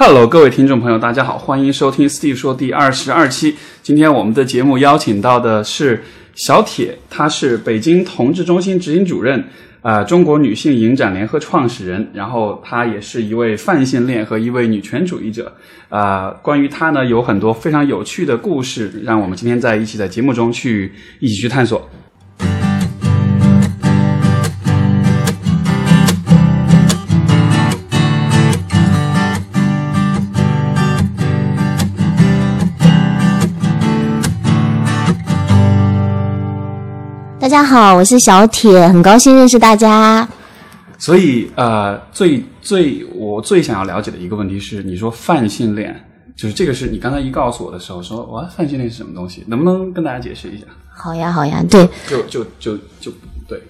Hello，各位听众朋友，大家好，欢迎收听 Steve 说第二十二期。今天我们的节目邀请到的是小铁，他是北京同志中心执行主任，呃，中国女性影展联合创始人，然后他也是一位泛性恋和一位女权主义者。啊、关于他呢，有很多非常有趣的故事，让我们今天在一起在节目中去一起去探索。大家好，我是小铁，很高兴认识大家。所以，呃，最最我最想要了解的一个问题是，你说泛性恋，就是这个是你刚才一告诉我的时候说，哇，泛性恋是什么东西？能不能跟大家解释一下？好呀，好呀，对，就就就就对，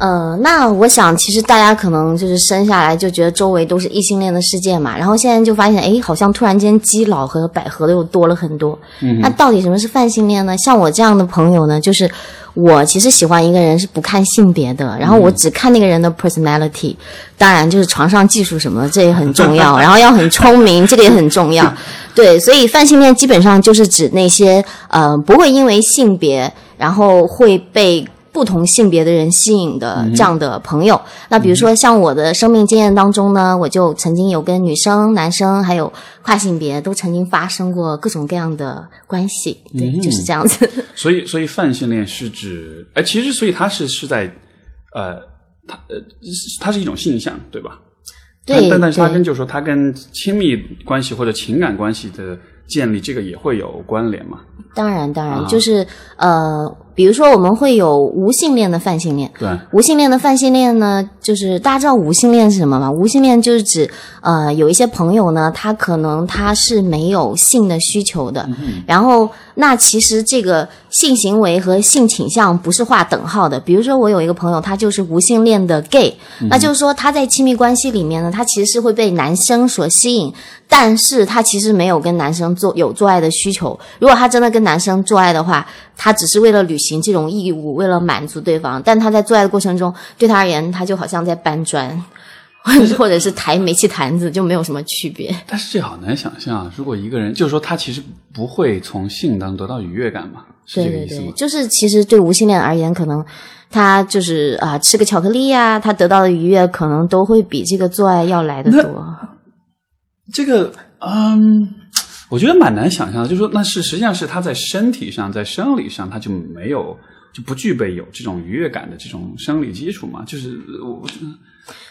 呃，那我想，其实大家可能就是生下来就觉得周围都是异性恋的世界嘛，然后现在就发现，哎，好像突然间基佬和百合的又多了很多。嗯，那到底什么是泛性恋呢？像我这样的朋友呢，就是我其实喜欢一个人是不看性别的，然后我只看那个人的 personality，当然就是床上技术什么的，这也很重要，然后要很聪明，这个也很重要。对，所以泛性恋基本上就是指那些呃不会因为性别，然后会被不同性别的人吸引的这样的朋友。那比如说像我的生命经验当中呢，我就曾经有跟女生、男生还有跨性别都曾经发生过各种各样的关系，对，就是这样子。所以所以泛性恋是指，哎，其实所以它是是在，呃，它呃，它是一种性象，对吧？对但但是它跟就是说它跟亲密关系或者情感关系的建立，这个也会有关联嘛？当然，当然，啊就是呃，比如说我们会有无性恋的泛性恋。对，无性恋的泛性恋呢，就是大家知道无性恋是什么吗？无性恋就是指呃，有一些朋友呢，他可能他是没有性的需求的，嗯然后那其实这个性行为和性倾向不是划等号的。比如说我有一个朋友，他就是无性恋的 gay，、那就是说他在亲密关系里面呢，他其实是会被男生所吸引，但是他其实没有跟男生做有做爱的需求。如果他真的跟男生做爱的话，他只是为了履行这种义务，为了满足对方，但他在做爱的过程中，对他而言，他就好像在搬砖，或者是抬煤气坛子，就没有什么区别。但是这好难想象啊，如果一个人就是说他其实不会从性当中得到愉悦感嘛，是对对对，这个意思吗？就是其实对无性恋而言，可能他就是啊、吃个巧克力呀、他得到的愉悦可能都会比这个做爱要来的多。这个，嗯，我觉得蛮难想象的，就是说那是实际上是他在身体上，在生理上他就没有就不具备有这种愉悦感的这种生理基础嘛，就是我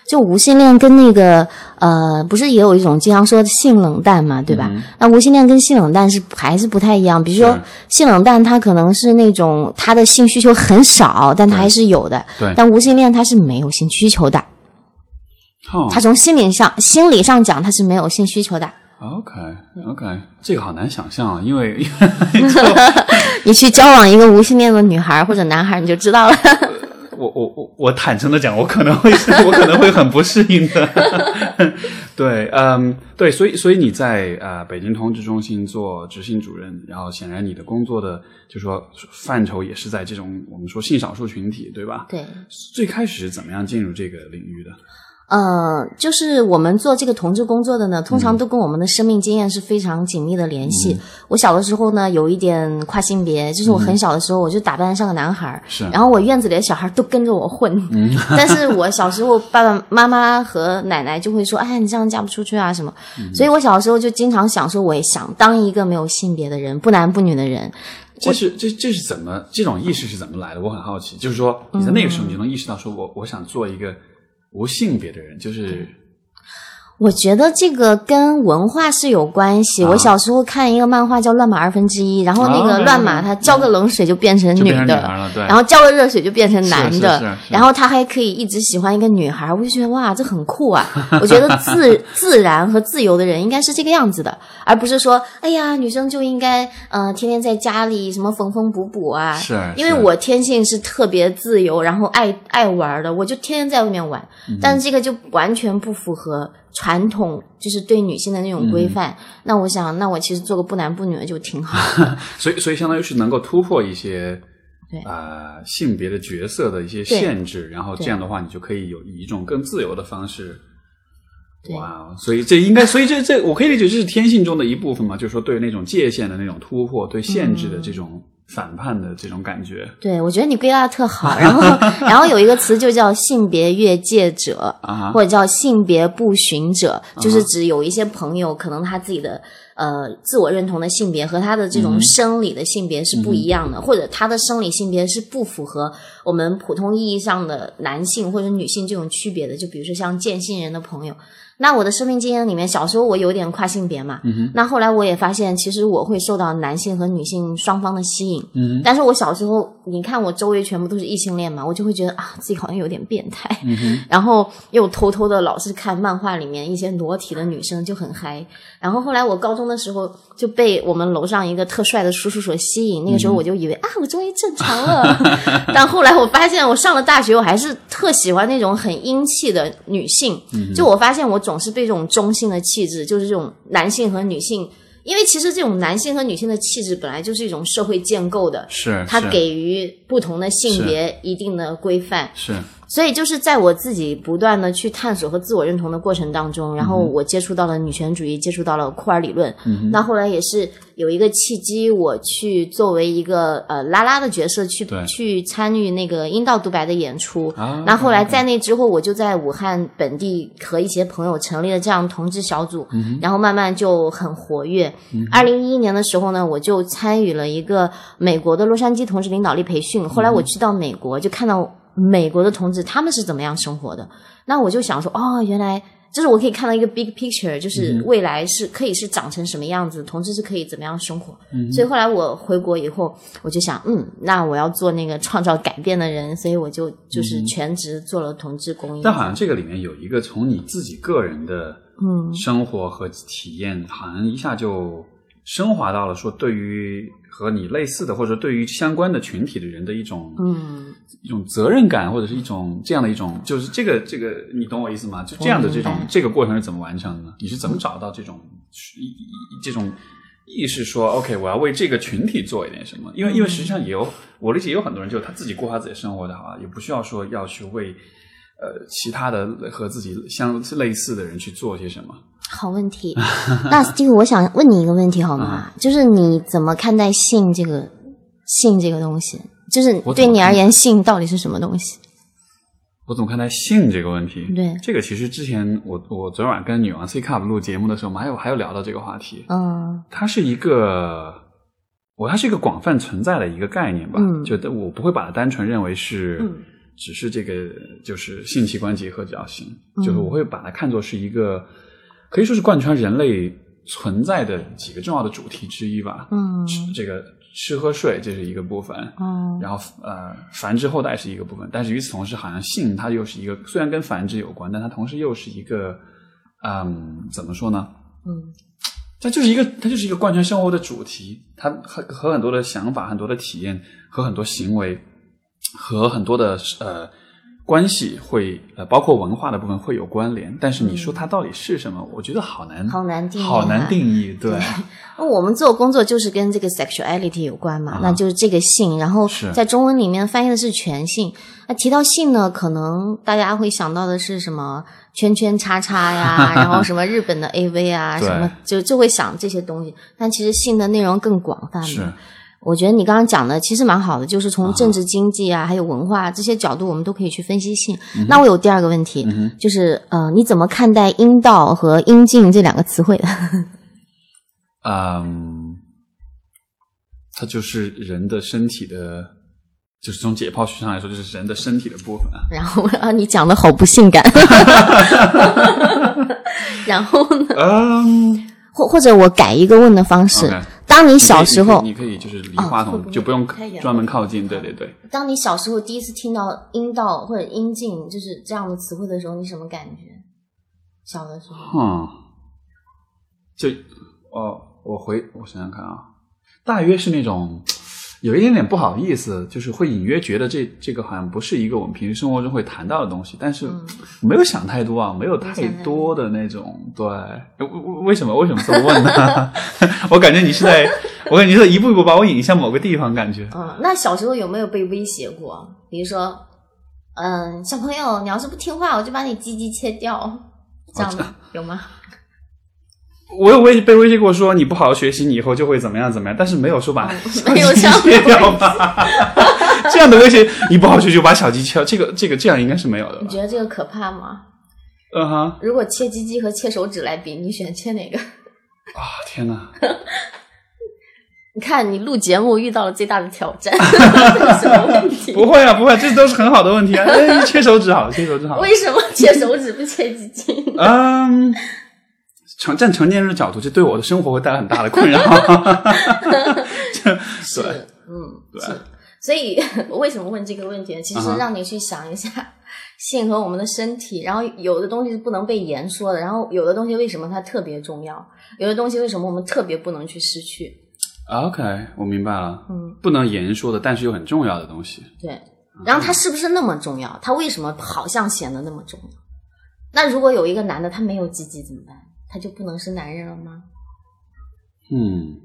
就无性恋跟那个呃，不是也有一种经常说的性冷淡嘛，对吧？那无性恋跟性冷淡是还是不太一样。比如说性冷淡，他可能是那种他的性需求很少，但他还是有的。对但无性恋他是没有性需求的，哦他从心理上心理上讲他是没有性需求的。OK OK，这个好难想象啊，因为 你去交往一个无性恋的女孩或者男孩，你就知道了。我我我我坦诚的讲，我可能会是我可能会很不适应的。对，嗯，对，所以所以你在呃北京同志中心做执行主任，然后显然你的工作的就说范畴也是在这种我们说性少数群体，对吧？对。最开始是怎么样进入这个领域的？呃，就是我们做这个同志工作的呢，通常都跟我们的生命经验是非常紧密的联系。我小的时候呢，有一点跨性别，就是我很小的时候，我就打扮像个男孩然后我院子里的小孩都跟着我混。但是我小时候爸爸妈妈和奶奶就会说：“哎，你这样嫁不出去啊什么。所以我小时候就经常想说，我也想当一个没有性别的人，不男不女的人。这是这这是怎么这种意识是怎么来的？我很好奇。就是说你在那个时候你就能意识到，说我我想做一个无性别的人，就是我觉得这个跟文化是有关系。啊我小时候看一个漫画叫《乱马二分之一》，然后那啊个乱马它浇个冷水就变成女的。然后浇个热水就变成男的，然后他还可以一直喜欢一个女孩，我就觉得哇，这很酷啊！我觉得自自然和自由的人应该是这个样子的，而不是说，哎呀，女生就应该呃天天在家里什么缝缝补补啊。是因为我天性是特别自由，然后爱爱玩的，我就天天在外面玩。嗯但是这个就完全不符合传统，就是对女性的那种规嗯范。那我想，那我其实做个不男不女的就挺好的。所以，所以相当于是能够突破一些对呃性别的角色的一些限制，然后这样的话，你就可以有以一种更自由的方式对哇，所以这应该，所以这这我可以理解这是天性中的一部分嘛，就是说对那种界限的那种突破，对限制的这种反叛的这种感觉对，我觉得你归纳的特好。然后，然后有一个词就叫性别越界者，啊或者叫性别不循者，就是指有一些朋友可能他自己的呃自我认同的性别和他的这种生理的性别是不一样的，或者他的生理性别是不符合我们普通意义上的男性或者女性这种区别的。就比如说像见性人的朋友。那我的生命经验里面，小时候我有点跨性别嘛，那后来我也发现，其实我会受到男性和女性双方的吸引，嗯但是我小时候，你看我周围全部都是异性恋嘛，我就会觉得啊，自己好像有点变态，然后又偷偷的老是看漫画里面一些裸体的女生就很嗨。然后后来我高中的时候就被我们楼上一个特帅的叔叔所吸引，那个时候我就以为、啊，我终于正常了。但后来我发现，我上了大学，我还是特喜欢那种很英气的女性。就我发现我总是被这种中性的气质，就是这种男性和女性。因为其实这种男性和女性的气质本来就是一种社会建构的，是是它给予不同的性别一定的规范，是所以就是在我自己不断的去探索和自我认同的过程当中，然后我接触到了女权主义，接触到了库尔理论。嗯那后来也是有一个契机，我去作为一个呃拉拉的角色去去参与那个阴道独白的演出。啊那后来在那之后，我就在武汉本地和一些朋友成立了这样同志小组，然后慢慢就很活跃。二零一一年的时候呢，我就参与了一个美国的洛杉矶同志领导力培训。后来我去到美国，就看到美国的同志他们是怎么样生活的。那我就想说，哦，原来就是我可以看到一个 big picture，就是未来是可以是长成什么样子，同志是可以怎么样生活。所以后来我回国以后，我就想，嗯，那我要做那个创造改变的人，所以我就就是全职做了同志公益。但好像这个里面有一个从你自己个人的嗯生活和体验，好像一下就升华到了说对于和你类似的或者对于相关的群体的人的一种嗯，一种责任感，或者是一种这样的一种，就是这个这个，你懂我意思吗？就这样的这种这个过程是怎么完成的？你是怎么找到这种一一这种意识说，OK，我要为这个群体做一点什么？因为因为实际上也有我理解，有很多人就他自己过他自己的生活的好，也不需要说要去为呃其他的和自己相类似的人去做些什么。好问题。那 Steve，我想问你一个问题好吗？就是你怎么看待性这个性这个东西？就是对你而言，性到底是什么东西？我怎么看待性这个问题？对这个其实之前我我昨天晚上跟女王 C Cup 录节目的时候，我们还有还有聊到这个话题。嗯它是一个，我它是一个广泛存在的一个概念吧。嗯就我不会把它单纯认为是，嗯只是这个就是性器官结合比较性，嗯就是我会把它看作是一个可以说是贯穿人类存在的几个重要的主题之一吧。嗯这个吃喝睡这是一个部分，嗯然后呃，繁殖后代是一个部分，但是与此同时，好像性它又是一个，虽然跟繁殖有关，但它同时又是一个，嗯，怎么说呢？嗯它就是一个，它就是一个贯穿生活的主题，它和和很多的想法、很多的体验和很多行为和很多的呃关系会呃，包括文化的部分会有关联。但是你说它到底是什么，我觉得好难，嗯好难定义好难啊定义。对，那我们做工作就是跟这个 sexuality 有关嘛，啊那就是这个性，然后在中文里面翻译的是全性。那提到性呢，可能大家会想到的是什么圈圈叉叉呀，然后什么日本的 AV 啊，什么就就会想这些东西。但其实性的内容更广泛是的。我觉得你刚刚讲的其实蛮好的，就是从政治经济啊，还有文化这些角度，我们都可以去分析性。那我有第二个问题，嗯就是呃，你怎么看待阴道和阴茎这两个词汇的？嗯，它就是人的身体的，就是从解剖学上来说，就是人的身体的部分啊。然后啊，你讲的好不性感。然后呢，嗯，或或者我改一个问的方式当你小时候，你可以你可以就是离话筒、就不用专门靠近，对对对。当你小时候第一次听到阴道或者阴茎就是这样的词汇的时候，你什么感觉？小的时候，嗯，就哦，我回我想想看啊，大约是那种有一点点不好意思，就是会隐约觉得这这个好像不是一个我们平时生活中会谈到的东西，但是没有想太多啊，没有太多的那种对。为为为什么为什么这么问呢？我感觉你是在，我感觉你是在一步一步把我引向某个地方，感觉。嗯，那小时候有没有被威胁过？比如说，嗯，小朋友，你要是不听话，我就把你鸡鸡切掉。这样的有吗？我有威被威胁过说你不好好学习，你以后就会怎么样怎么样，但是没有说把小没有鸡这样的切掉吧？这样的威胁，你不好好学习就把小鸡切掉，这个这个这样应该是没有的？你觉得这个可怕吗？嗯哼，如果切鸡鸡和切手指来比，你选切哪个？啊天哪！你看，你录节目遇到了最大的挑战，什么问题？不会啊，不会，这都是很好的问题啊。哎，切手指好，切手指好。为什么切手指不切鸡鸡？嗯，成站成年人的角度，这对我的生活会带来很大的困扰。是，对嗯，对是。所以我为什么问这个问题呢？其实让你去想一下性和我们的身体，然后有的东西是不能被言说的，然后有的东西为什么它特别重要，有的东西为什么我们特别不能去失去？OK，我明白了。嗯，不能言说的，但是又很重要的东西。对。然后它是不是那么重要？它为什么好像显得那么重要？那如果有一个男的他没有鸡鸡怎么办？他就不能是男人了吗？嗯，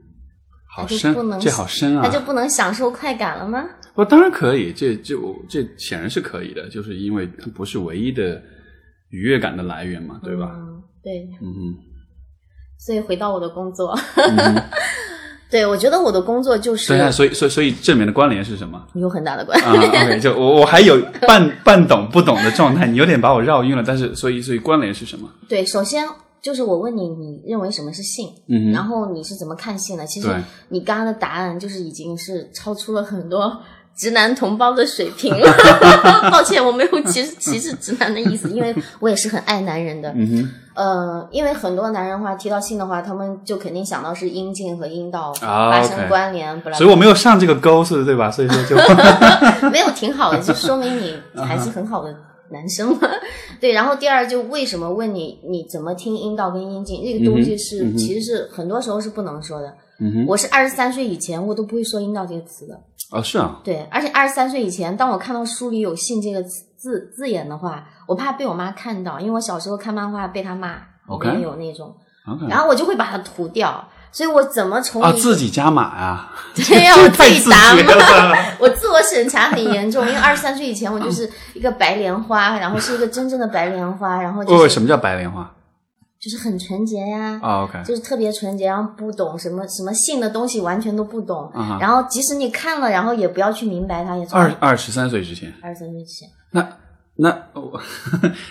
好深不能，这好深啊他就啊！不能享受快感了吗？我当然可以，这就这显然是可以的，就是因为它不是唯一的愉悦感的来源嘛，对吧？嗯，对。嗯哼，所以回到我的工作，嗯 对我觉得我的工作就是对啊，所以所以所以这里面的关联是什么？有很大的关联。啊，OK，就我我还有半半懂不懂的状态，你有点把我绕晕了。但是，所以所以关联是什么？对，首先就是我问你，你认为什么是性？嗯，然后你是怎么看性的？其实你刚刚的答案就是已经是超出了很多直男同胞的水平了。抱歉，我没有歧视歧视直男的意思，因为我也是很爱男人的。嗯哼，呃，因为很多男人话提到性的话，他们就肯定想到是阴茎和阴道啊发生关联，不然所以我没有上这个钩，是对吧？所以说就 没有挺好的，就说明你 嗯还是很好的男生嘛。对，然后第二就为什么问你你怎么听阴道跟阴茎这个东西是、嗯其实是很多时候是不能说的。嗯，我是二十三岁以前我都不会说阴道这个词的。啊是啊，对，而且二十三岁以前，当我看到书里有性这个字字字眼的话，我怕被我妈看到，因为我小时候看漫画被她骂里面有那种然后我就会把它涂掉。所以我怎么从啊，自己加码呀，对呀、我自己答觉嘛。了。我自我审查很严重，因为二十三岁以前我就是一个白莲花，然后是一个真正的白莲花，然后就是什么叫白莲花？就是很纯洁呀，啊，OK，就是特别纯洁，然后不懂什么什么性的东西，完全都不懂。然后即使你看了，然后也不要去明白它，也从二二十三岁之前，二十三岁之前，那那我，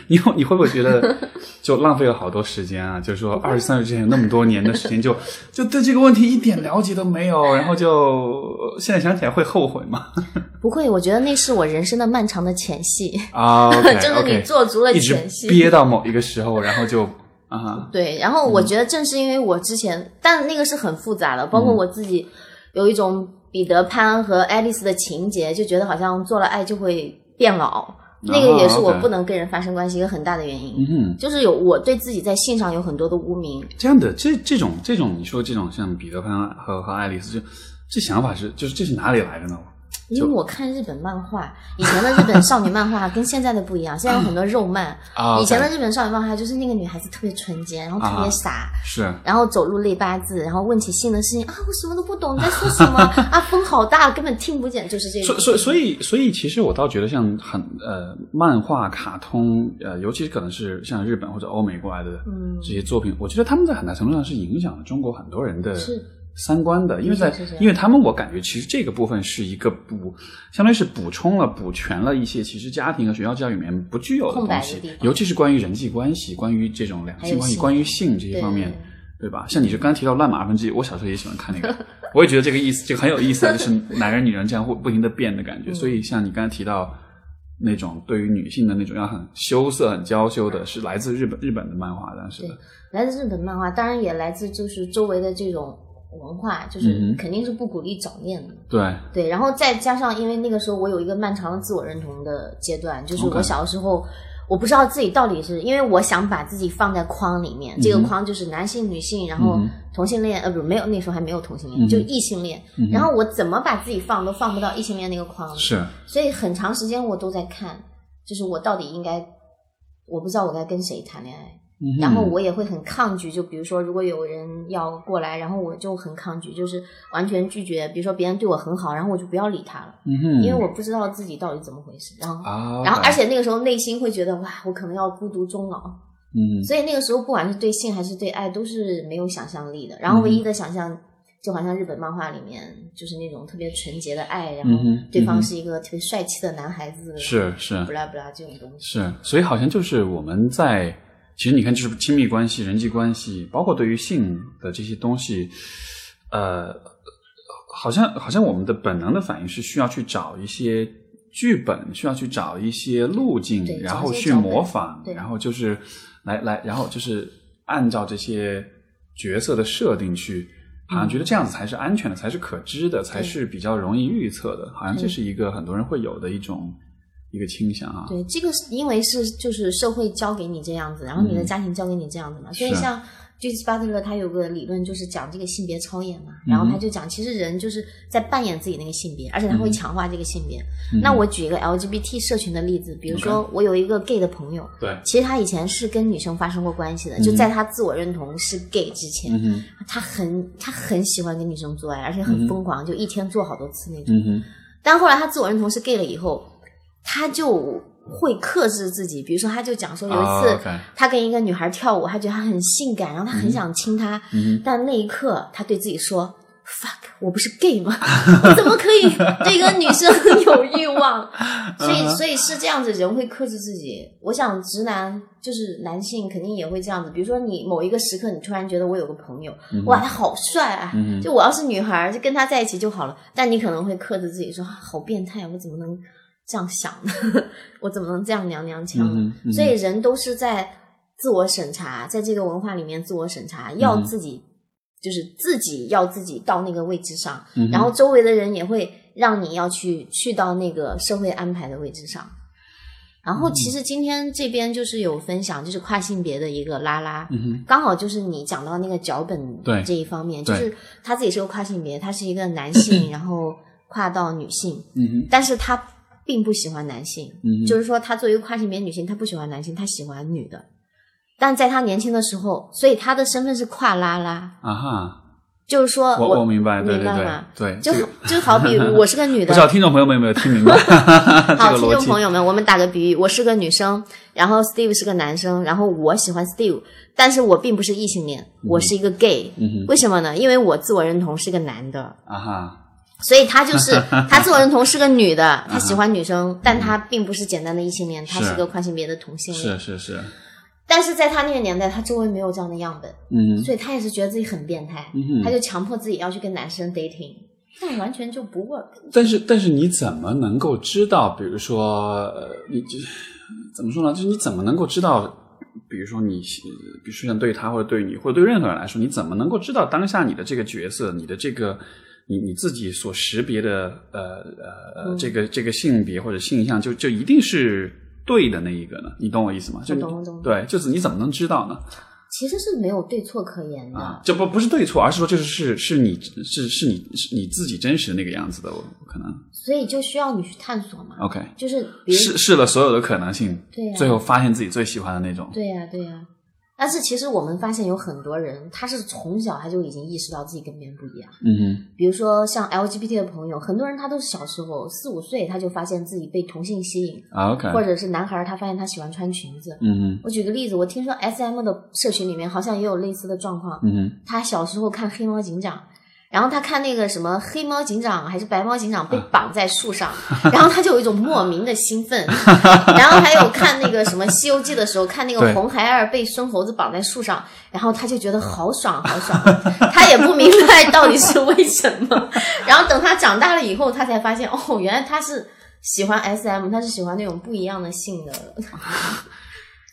你会你会不会觉得就浪费了好多时间啊？就是说二十三岁之前有那么多年的时间就，就对这个问题一点了解都没有，然后就现在想起来会后悔吗？不会，我觉得那是我人生的漫长的前戏，啊就是你做足了前戏。憋到某一个时候，然后就啊哈，对，然后我觉得正是因为我之前，但那个是很复杂的，包嗯括我自己有一种彼得潘和爱丽丝的情节，就觉得好像做了爱就会变老，那个也是我不能跟人发生关系一个很大的原因。嗯哼。就是有我对自己在性上有很多的污名，这样的这这种这种，你说这种像彼得潘和和爱丽丝，就这想法是就是这是哪里来的呢？因为我看日本漫画，以前的日本少女漫画 跟现在的不一样，现在有很多肉漫。啊，以前的日本少女漫画就是那个女孩子特别纯洁，然后特别啊傻，是然后走路累八字，然后问起性的事情啊，我什么都不懂，你在说什么 啊？风好大，根本听不见，就是这种。所所所以所以其实我倒觉得像很呃漫画、卡通呃，尤其可能是像日本或者欧美过来的嗯这些作品，我觉得他们在很大程度上是影响了中国很多人的是三观的，因为在因为他们我感觉其实这个部分是一个补，相当于是补充了补全了一些其实家庭和学校教育里面不具有的东西尤其是关于人际关系、关于这种两性关系、关于性这些方面。对吧？像你就刚才提到《乱马二分之一》，我小时候也喜欢看那个，我也觉得这个意思，这个很有意思啊，就是男人女人这样会不停的变的感嗯觉。所以像你刚才提到那种对于女性的那种要很羞涩、很娇羞的，是来自日本日本的漫画，当时来自日本漫画，当然也来自就是周围的这种文化，就是肯定是不鼓励早恋的。对，对，然后再加上，因为那个时候我有一个漫长的自我认同的阶段，就是我小的时候，我不知道自己到底是因为我想把自己放在框里面，这个框就是男性、女性，然后嗯同性恋，呃，不，没有那时候还没有同性恋，嗯就异性恋。嗯然后我怎么把自己放都放不到异性恋那个框里，是。所以很长时间我都在看，就是我到底应该，我不知道我该跟谁谈恋爱。嗯然后我也会很抗拒，就比如说，如果有人要过来，然后我就很抗拒，就是完全拒绝。比如说别人对我很好，然后我就不要理他了，因为我不知道自己到底怎么回事。然后，啊，然后而且那个时候内心会觉得哇，我可能要孤独终老。嗯所以那个时候不管是对性还是对爱都是没有想象力的。然后唯一的想象，就好像日本漫画里面就是那种特别纯洁的爱，然后对方是一个特别帅气的男孩子，是是不啦不啦这种东西。是，所以好像就是我们在，其实你看，就是亲密关系、人际关系，包括对于性的这些东西，呃，好像好像我们的本能的反应是需要去找一些剧本，需要去找一些路径，然后去模仿，然后就是来来，然后就是按照这些角色的设定去。好像觉得这样子才是安全的，才是可知的，才是比较容易预测的。好像这是一个很多人会有的一种一个倾向啊。对，这个是因为是就是社会教给你这样子，然后你的家庭教给你这样子嘛，所以嗯是像 Judith Butler 他有个理论就是讲这个性别超演嘛，嗯。然后他就讲其实人就是在扮演自己那个性别，而且他会强化这个性别。嗯。那我举一个 LGBT 社群的例子，比如说我有一个 gay 的朋友，对，其实他以前是跟女生发生过关系的，就在他自我认同是 gay 之前，嗯，他很他很喜欢跟女生做爱，而且很疯狂，就一天做好多次那种。嗯，但后来他自我认同是 gay 了以后，他就会克制自己。比如说，他就讲说有一哦次他跟一个女孩跳舞，他觉得她很性感，然后他很想亲她，嗯但那一刻他对自己说：“fuck，我不是 gay 吗？我怎么可以对一个女生 有欲望？”所以，所以是这样子，人会克制自己。我想，直男就是男性肯定也会这样子。比如说，你某一个时刻，你突然觉得我有个朋友，哇，他好帅啊！嗯就我要是女孩，就跟他在一起就好了。但你可能会克制自己说，啊好变态，我怎么能这样想的？我怎么能这样娘娘腔呢？嗯嗯所以人都是在自我审查，在这个文化里面自我审查，要自己、就是自己要自己到那个位置上，嗯然后周围的人也会让你要去去到那个社会安排的位置上。然后其实今天这边就是有分享，就是跨性别的一个拉拉，嗯，刚好就是你讲到那个脚本对这一方面，就是他自己是个跨性别，他是一个男性，然后跨到女性，嗯，但是他并不喜欢男性，嗯就是说她作为一个跨性别女性，她不喜欢男性，她喜欢女的。但在她年轻的时候，所以她的身份是跨拉拉，啊哈，就是说我我明白，对对对明白吗？对，就这个就好比 我是个女的不的知，道听众朋友们有没有听明白 这好，听？众朋友们，我们打个比喻，我是个女生，然后 Steve 是个男生，然后我喜欢 Steve，但是我并不是异性恋，我是一个 gay，、嗯为什么呢？因为我自我认同是个男的，啊哈，所以他就是 他自我认同是个女的，他喜欢女生，但他并不是简单的异性恋，他是是个跨性别的同性恋。是是是，但是在他那个年代，他周围没有这样的样本，嗯，所以他也是觉得自己很变态，嗯他就强迫自己要去跟男生 dating，但完全就不 work。但是但是你怎么能够知道？比如说，呃，你这怎么说呢？就是你怎么能够知道？比如说你，比如说像对他或者对你或者对任何人来说，你怎么能够知道当下你的这个角色，你的这个你你自己所识别的呃呃呃这个这个性别或者性向，就就一定是对的那一个呢？你懂我意思吗？就你懂我懂对，就是你怎么能知道呢？其实是没有对错可言的。啊，这不不是对错，而是说就是是是你是是你是你自己真实的那个样子的，我可能所以就需要你去探索嘛。OK。就是试试了所有的可能性，对呀最后发现自己最喜欢的那种。对呀、对呀、但是其实我们发现有很多人，他是从小他就已经意识到自己跟别人不一样。嗯比如说像 LGBT 的朋友，很多人他都是小时候四五岁他就发现自己被同性吸引，啊，OK，或者是男孩儿他发现他喜欢穿裙子。嗯哼我举个例子，我听说 SM 的社群里面好像也有类似的状况。嗯哼他小时候看黑猫警长，然后他看那个什么黑猫警长还是白猫警长被绑在树上，然后他就有一种莫名的兴奋。然后还有看那个什么《西游记》的时候，看那个红孩儿被孙猴子绑在树上，然后他就觉得好爽好爽，他也不明白到底是为什么。然后等他长大了以后，他才发现哦，原来他是喜欢 SM，他是喜欢那种不一样的性的。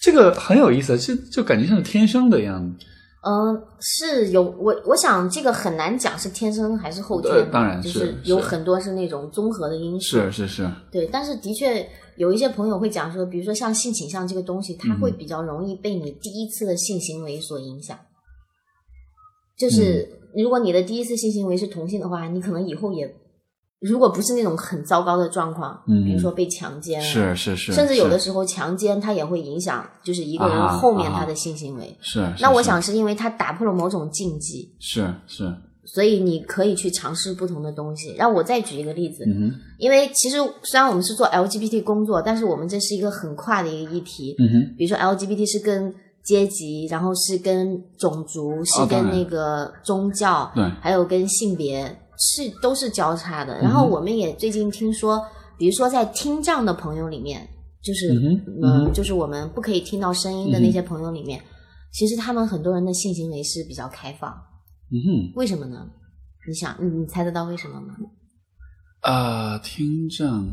这个很有意思，就就感觉像是天生的一样。嗯，是有我，我想这个很难讲是天生还是后天当然就是是有很多是那种综合的因素。是是是，对，但是的确有一些朋友会讲说，比如说像性倾向这个东西，它嗯会比较容易被你第一次的性行为所影响。就是嗯如果你的第一次性行为是同性的话，你可能以后也，如果不是那种很糟糕的状况，嗯比如说被强奸啊，是是是，甚至有的时候强奸它也会影响，就是一个人后面他的性行为。是。是那我想是因为他打破了某种禁忌，是是，所以你可以去尝试不同的东西。让我再举一个例子，嗯哼因为其实虽然我们是做 LGBT 工作，但是我们这是一个很跨的一个议题。嗯哼比如说 LGBT 是跟阶级，然后是跟种族，是跟那个宗教，对还有跟性别是都是交叉的。然后我们也最近听说，比如说在听障的朋友里面，就是嗯就是我们不可以听到声音的那些朋友里面，其实他们很多人的性行为是比较开放。嗯哼，为什么呢？你想，你你猜得到为什么吗？呃，听障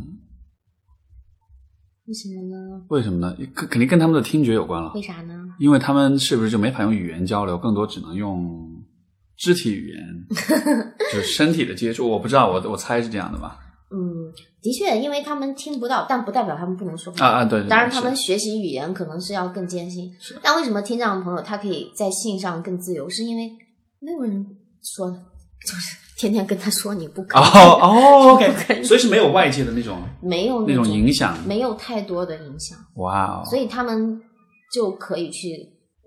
为什么呢？为什么呢？肯肯定跟他们的听觉有关了，为啥呢？因为他们是不是就没法用语言交流，更多只能用肢体语言，就是身体的接触。我不知道，我我猜是这样的吧？嗯，的确，因为他们听不到，但不代表他们不能说话。啊啊，对，对当然，他们学习语言可能是要更艰辛。但为什么听障的朋友他可以在性上更自由？是因为没有人说，就是天天跟他说你不可以，哦 哦，OK，所以是没有外界的那种没有那种种影响。没有太多的影响，哇哦，所以他们就可以去。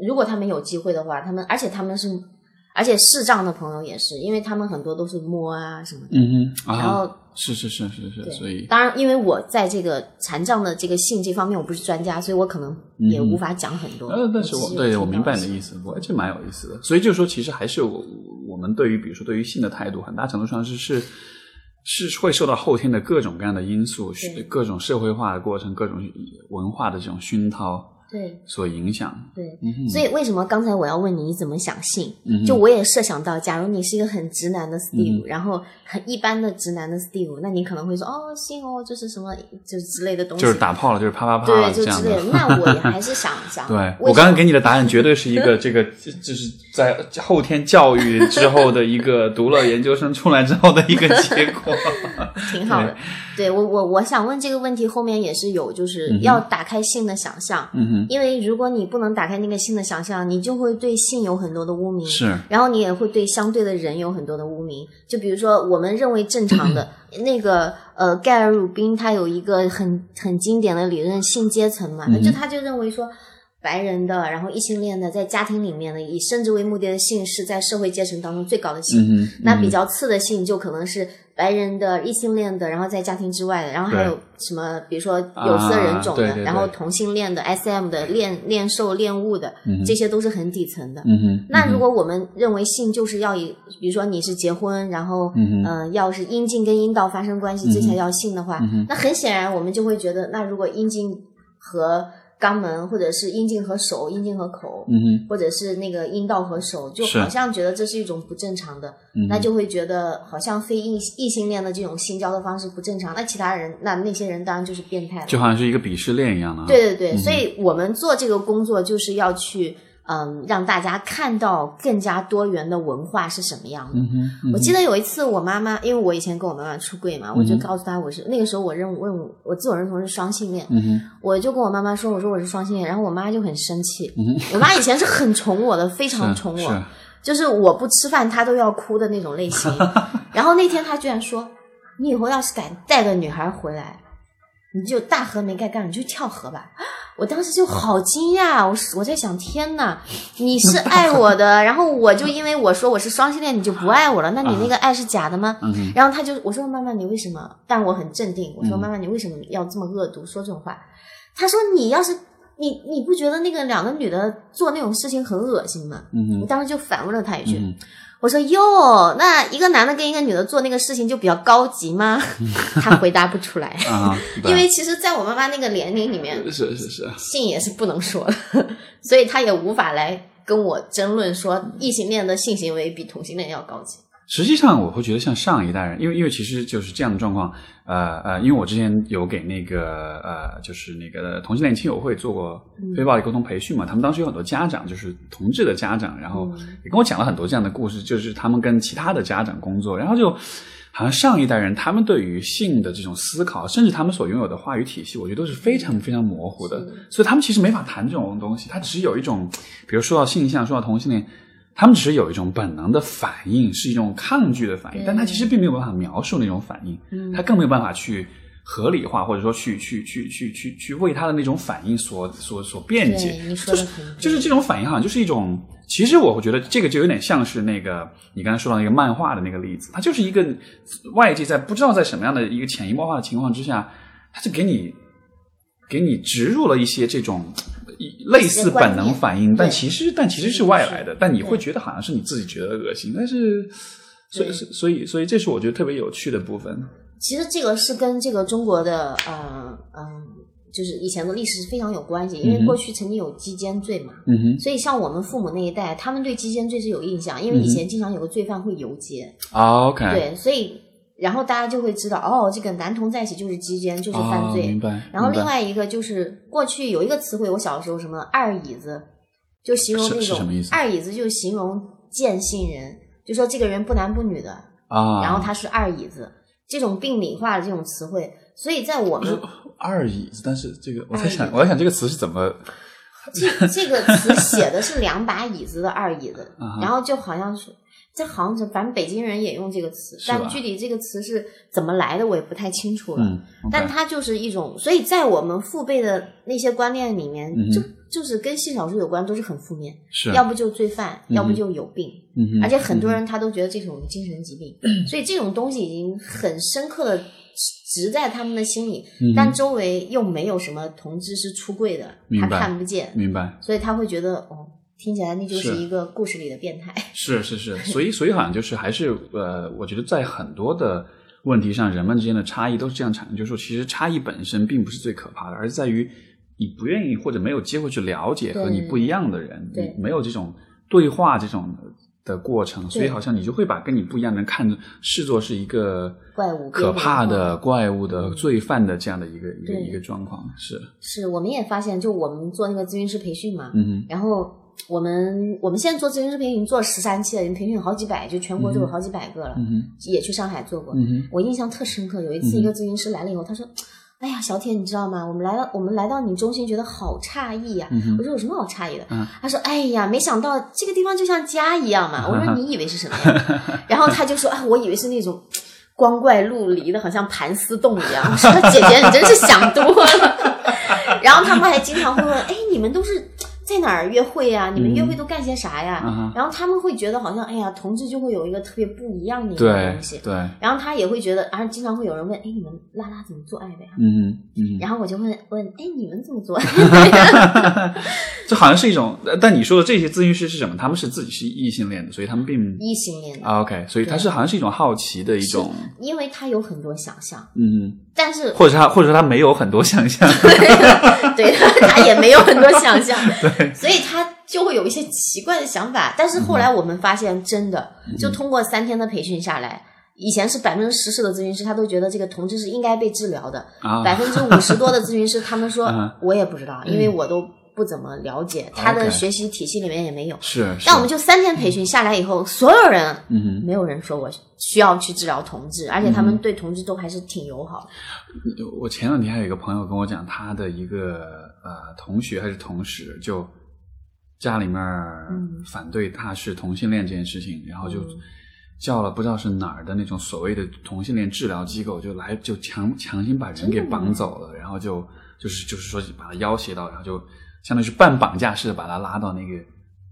如果他们有机会的话，他们而且他们是，而且视障的朋友也是，因为他们很多都是摸啊什么的。嗯哼，然后啊，是是是是是，所以当然，因为我在这个残障的这个性这方面我不是专家，所以我可能也无法讲很多。呃，但是我对我明白你的意思，我这蛮有意思的。所以就是说，其实还是我我们对于比如说对于性的态度，很大程度上是是是会受到后天的各种各样的因素对，各种社会化的过程，各种文化的这种熏陶对所影响。对。嗯，所以为什么刚才我要问你你怎么想性？嗯就我也设想到，假如你是一个很直男的 Steve，、嗯然后很一般的直男的 Steve，那你可能会说哦性哦，就是什么就是之类的东西，就是打炮了，就是啪啪啪对。就之类的。那我也 还是想想，对我刚刚给你的答案绝对是一个 这个就就是在后天教育之后的一个读了研究生出来之后的一个结果。挺好的。对我我我想问这个问题后面也是有，就是要打开性的想象。嗯哼，因为如果你不能打开那个性的想象，你就会对性有很多的污名，是然后你也会对相对的人有很多的污名。就比如说，我们认为正常的那个呃，盖尔鲁宾他有一个很很经典的理论，性阶层嘛，那就他就认为说。白人的，然后异性恋的，在家庭里面的以生殖为目的的性是在社会阶层当中最高的性。那比较次的性就可能是白人的、异性恋的，然后在家庭之外的，然后还有什么，比如说有色人种的，啊对对对然后同性恋的、SM 的、恋恋兽、恋物的，这些都是很底层的。那如果我们认为性就是要以，比如说你是结婚，然后嗯呃要是阴茎跟阴道发生关系，这才叫性的话，那很显然我们就会觉得，那如果阴茎和肛门，或者是阴茎和手、阴茎和口，嗯，或者是那个阴道和手，就好像觉得这是一种不正常的，嗯那就会觉得好像非异异性恋的这种性交的方式不正常。那其他人，那那些人当然就是变态了。就好像是一个鄙视链一样的啊。对对对，所以我们做这个工作就是要去。嗯，让大家看到更加多元的文化是什么样的。我记得有一次，我妈妈，因为我以前跟我妈妈出柜嘛，我就告诉她我是那个时候我认认我自我认同是双性恋，嗯，我就跟我妈妈说，我说我是双性恋，然后我妈就很生气。我妈以前是很宠我的，非常宠我，就是我不吃饭她都要哭的那种类型。然后那天她居然说：“你以后要是敢带个女孩回来，你就大河没盖干，你就跳河吧。”我当时就好惊讶，我我在想，天呐，你是爱我的，然后我就因为我说我是双性恋，你就不爱我了？那你那个爱是假的吗？嗯然后他就我说妈妈，你为什么？但我很镇定，我说妈妈，你为什么要这么恶毒说这种话？他说你要是你你不觉得那个两个女的做那种事情很恶心吗？嗯我当时就反问了他一句，嗯我说哟，那一个男的跟一个女的做那个事情就比较高级吗？他回答不出来，啊，因为其实在我妈妈那个年龄里面，是是是，性也是不能说的，所以他也无法来跟我争论说异性恋的性行为比同性恋要高级。实际上，我会觉得像上一代人，因为因为其实就是这样的状况，呃呃，因为我之前有给那个呃，就是那个同性恋亲友会做过非暴力沟通培训嘛，他们当时有很多家长，就是同志的家长，然后也跟我讲了很多这样的故事，就是他们跟其他的家长工作，然后就好像上一代人他们对于性的这种思考，甚至他们所拥有的话语体系，我觉得都是非常非常模糊的，所以他们其实没法谈这种东西，他只是有一种，比如说到性向，说到同性恋。他们只是有一种本能的反应，是一种抗拒的反应，但他其实并没有办法描述那种反应，他更没有办法去合理化，或者说去去去去去去为他的那种反应所所所辩解。就是就是这种反应，好像就是一种，其实我会觉得这个就有点像是那个你刚才说到那个漫画的那个例子，它就是一个外界在不知道在什么样的一个潜移默化的情况之下，它就给你给你植入了一些这种类似本能反应，但其实但其实是外来的，但你会觉得好像是你自己觉得恶心，但是所以所以所以这是我觉得特别有趣的部分。其实这个是跟这个中国的呃嗯、就是以前的历史是非常有关系，因为过去曾经有鸡奸罪嘛，嗯哼，所以像我们父母那一代，他们对鸡奸罪是有印象，因为以前经常有个罪犯会游街，啊 OK，对，所以然后大家就会知道，哦，这个男同在一起就是鸡奸，就是犯哦，罪。明白。然后另外一个就是过去有一个词汇，我小时候什么二椅子，就形容那种是什么意思二椅子，就形容贱性人，就说这个人不男不女的，啊，然后他是二椅子，这种病理化的这种词汇，所以在我们二椅子，但是这个我在想，我在想这个词是怎么这这个词写的是两把椅子的二椅子 然后就好像是。这好像是，反正北京人也用这个词，但具体这个词是怎么来的，我也不太清楚了。但它就是一种，所以在我们父辈的那些观念里面，嗯就就是跟性少数有关，都是很负面，是。要不就罪犯，嗯要不就有病，嗯而且很多人他都觉得这种精神疾病，所以这种东西已经很深刻的植在他们的心里，嗯但周围又没有什么同志是出柜的，他看不见，明白。所以他会觉得哦，听起来那就是是一个故事里的变态。是是是，所以所以好像就是还是呃，我觉得在很多的问题上，人们之间的差异都是这样产生，就是说其实差异本身并不是最可怕的，而是在于你不愿意或者没有机会去了解和你不一样的人，没有这种对话这种的过程，所以好像你就会把跟你不一样的人看视作是一个怪物可怕的怪物的罪犯的这样的一个一个一个状况，是。是，我们也发现，就我们做那个咨询师培训嘛，嗯然后我们我们现在做咨询师培训已经做了十三期了，已经培训有好几百，就全国都有好几百个了，嗯也去上海做过。嗯我印象特深刻，有一次一个咨询师来了以后，他说：“哎呀，小铁，你知道吗？我们来到我们来到你中心，觉得好诧异呀、嗯我说：“有什么好诧异的？”嗯他说：“哎呀，没想到这个地方就像家一样嘛。”我说：“你以为是什么呀？” 然后他就说：“啊，我以为是那种光怪陆离的，好像盘丝洞一样。”我说：“姐姐，你真是想多了。”然后他们还经常会问：“哎，你们都是在哪儿约会呀、你们约会都干些啥呀？”嗯然后他们会觉得好像，哎呀，同志就会有一个特别不一样的一个东西。对，然后他也会觉得，而经常会有人问，哎，你们拉拉怎么做爱的呀？嗯哼嗯。然后我就问问，哎，你们怎么做爱？这好像是一种，呃但你说的这些咨询师是什么？他们是自己是异性恋的，所以他们并异性恋的，啊 OK，所以他是好像是一种好奇的一种，因为他有很多想象，嗯，但是或者他或者说他没有很多想象，对他也没有很多 想象，所以他就会有一些奇怪的想法。但是后来我们发现，真的嗯就通过三天的培训下来。以前是百分之十四的咨询师，他都觉得这个同志是应该被治疗的。啊百分之五十多的咨询师，他们说 嗯我也不知道，因为我都不怎么了解，他的学习体系里面也没有。是，是但我们就三天培训下来以后，所有人嗯，没有人说我需要去治疗同志，而且他们对同志都还是挺友好的。我前两天还有一个朋友跟我讲，他的一个呃同学还是同事，就家里面嗯。反对他是同性恋这件事情，然后就嗯。叫了不知道是哪儿的那种所谓的同性恋治疗机构，就来就强强行把人给绑走了，然后就就是就是说把他要挟到，然后就相当于是半绑架式的把他拉到那个，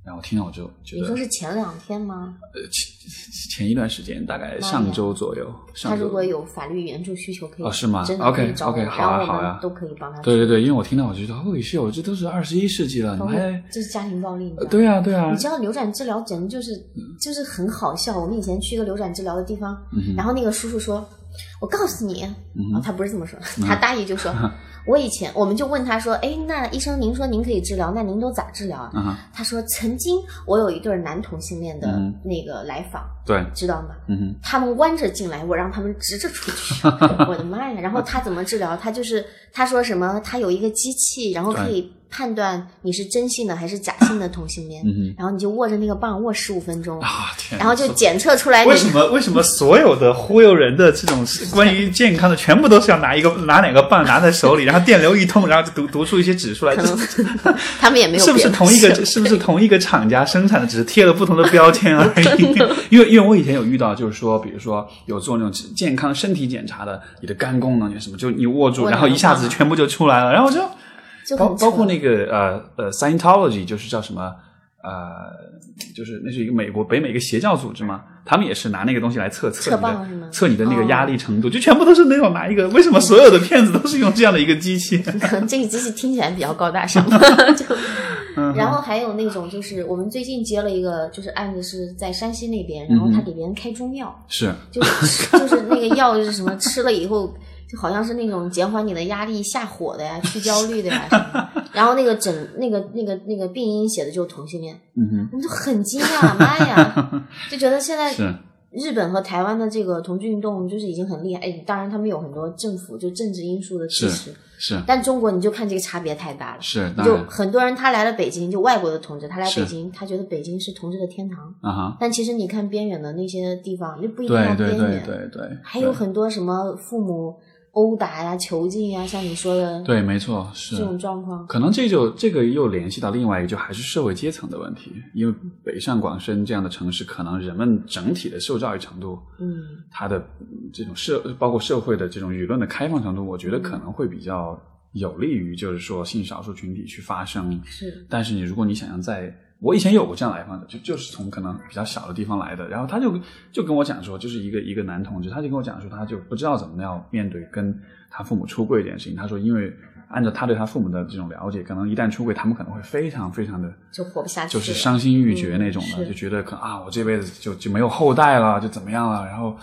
然后听到我就觉得你说是前两天吗？呃前前一段时间大概上周左右，上周他如果有法律援助需求，可以哦是吗真的可以 OK，OK，好啊好啊们都可以帮他。对对对，因为我听到我就觉得，哦，秀，这都是二十一世纪了，你还这是家庭暴力，你知道吗对啊对啊你，知道流转治疗简直就是就是很好笑。我们以前去一个流转治疗的地方，然后那个叔叔说：“我告诉你，他不是这么说，他大意就说，我以前我们就问他说，哎，那医生您说您可以治疗，那您都咋治疗啊？嗯，他说曾经我有一对男同性恋的嗯那个来访，对，知道吗？嗯，他们弯着进来，我让他们直着出去。我的妈呀！然后他怎么治疗？他就是他说什么？他有一个机器，然后可以判断你是真性的还是假性的同性恋。嗯然后你就握着那个棒握十五分钟，啊天哪，然后就检测出来为什么为什么所有的忽悠人的这种关于健康的，全部都是要拿一个拿两个棒拿在手里，然后电流一通，然后就读读出一些指数来，他们也没有是不是同一个？是不是同一个厂家生产的，只是贴了不同的标签而已？因为因为我以前有遇到，就是说，比如说有做那种健康身体检查的，你的肝功能有什么，就你握住，握然后一下子全部就出来了，然后就就包包括那个呃呃 Scientology，就是叫什么呃，就是那是一个美国北美一个邪教组织嘛，他们也是拿那个东西来测测测你的那个哦压力程度，就全部都是那种拿一个，为什么所有的骗子都是用这样的一个机器？可能这个机器听起来比较高大上，就。然后还有那种，就是我们最近接了一个，就是案子是在山西那边，然后他给别人开中药，是就是 就是那个药是什么，吃了以后就好像是那种减缓你的压力、下火的呀、去焦虑的呀。然后那个诊那个那个那个病因写的就是同性恋，嗯哼，我们就很惊讶，妈呀，就觉得现在日本和台湾的这个同志运动就是已经很厉害。哎，当然他们有很多政府就政治因素的支持，是但中国你就看这个差别太大了。是，就很多人他来了北京，就外国的同志，他来北京，他觉得北京是同志的天堂。啊哈，但其实你看边远的那些地方，就不一定要对对边远，对对对，还有很多什么父母殴打呀、囚禁呀，像你说的对，没错，是这种状况。可能这就这个又联系到另外一个，就还是社会阶层的问题。因为北上广深这样的城市，可能人们整体的受教育程度，嗯，它的嗯这种社包括社会的这种舆论的开放程度，我觉得可能会比较有利于就是说性少数群体去发声。是，但是你如果你想要在，我以前有过这样来访者，就就是从可能比较小的地方来的，然后他就就跟我讲说，就是一个一个男同志，他就跟我讲说，他就不知道怎么样面对跟他父母出柜这件事情。他说，因为按照他对他父母的这种了解，可能一旦出柜，他们可能会非常非常的就活不下去。就是伤心欲绝那种的，嗯就觉得可能啊，我这辈子就就没有后代了，就怎么样了。然后，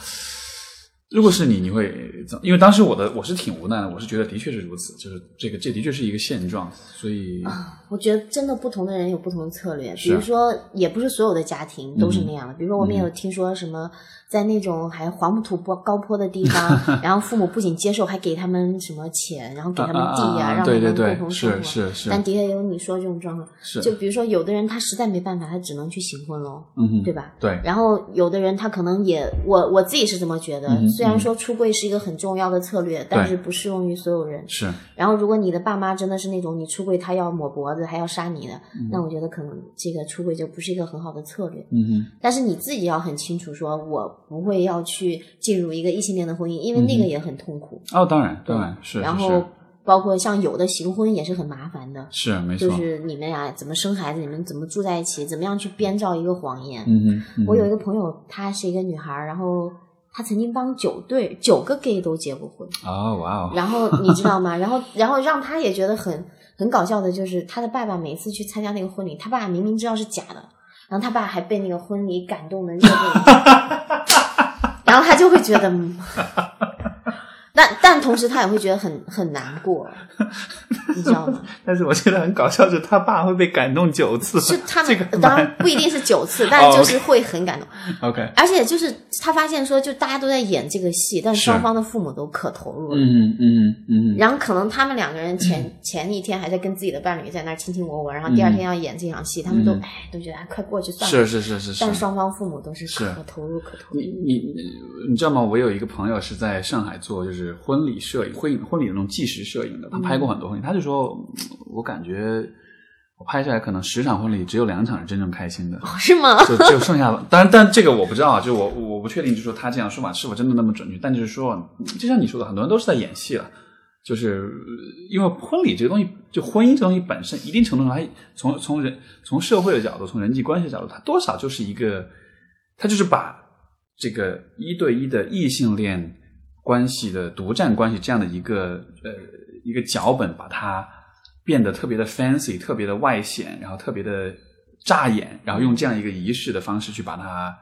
如果是你，你会怎？因为当时我的我是挺无奈的，我是觉得的确是如此，就是这个这的确是一个现状，所以我觉得真的不同的人有不同的策略，比如说，也不是所有的家庭都是嗯那样的。比如说，我们也有听说什么，在那种还黄土坡高坡的地方，然后父母不仅接受，还给他们什么钱，然后给他们地啊啊啊让他们共同生活。是是是但的确有你说这种状况，是就比如说，有的人他实在没办法，他只能去行婚喽，对吧？对，然后有的人他可能也，我我自己是这么觉得。嗯虽然说出柜是一个很重要的策略，但是不适用于所有人。是然后，如果你的爸妈真的是那种你出柜他要抹脖子还要杀你的，嗯那我觉得可能这个出柜就不是一个很好的策略。嗯哼，但是你自己要很清楚，说我不会要去进入一个异性恋的婚姻，因为那个也很痛苦。哦，当然当然是，然后包括像有的行婚也是很麻烦的，是是没错，就是你们俩怎么生孩子，你们怎么住在一起，怎么样去编造一个谎言。嗯哼，嗯我有一个朋友，她是一个女孩儿，然后她曾经帮九对九个 gay 都结过婚。哦哇哦，然后你知道吗？然后然后让她也觉得很很搞笑的，就是她的爸爸每次去参加那个婚礼，他爸明明知道是假的，然后他爸还被那个婚礼感动的热泪，然后他就会觉得，嗯。但但同时他也会觉得很很难过，你知道吗？但是我觉得很搞笑，是他爸会被感动九次，是他们、这个当然不一定是九次，但哦就是会很感动。OK，而且就是他发现说，就大家都在演这个戏，但是是双方的父母都可投入了。嗯嗯嗯然后可能他们两个人前前一天还在跟自己的伴侣在那儿卿卿我我，然后第二天要演这场戏，他们都嗯哎都觉得哎快过去算了。是是是是但，双方父母都是是可投入可投入你。你你你知道吗？我有一个朋友是在上海做就是婚礼摄影、婚影婚礼的那种纪实摄影的，他拍过很多婚礼，他就说，嗯我感觉我拍下来可能十场婚礼只有两场是真正开心的。哦，是吗？就就剩下了，当然，但这个我不知道啊，就我我不确定，就说他这样说法是否真的那么准确。但就是说，嗯就像你说的，很多人都是在演戏了，就是呃因为婚礼这个东西，就婚姻这东西本身，一定程度上，它从从人从社会的角度，从人际关系的角度，它多少就是一个，它就是把这个一对一的异性恋关系的独占关系这样的一个呃一个脚本，把它变得特别的 fancy，特别的外显，然后特别的扎眼，然后用这样一个仪式的方式去把它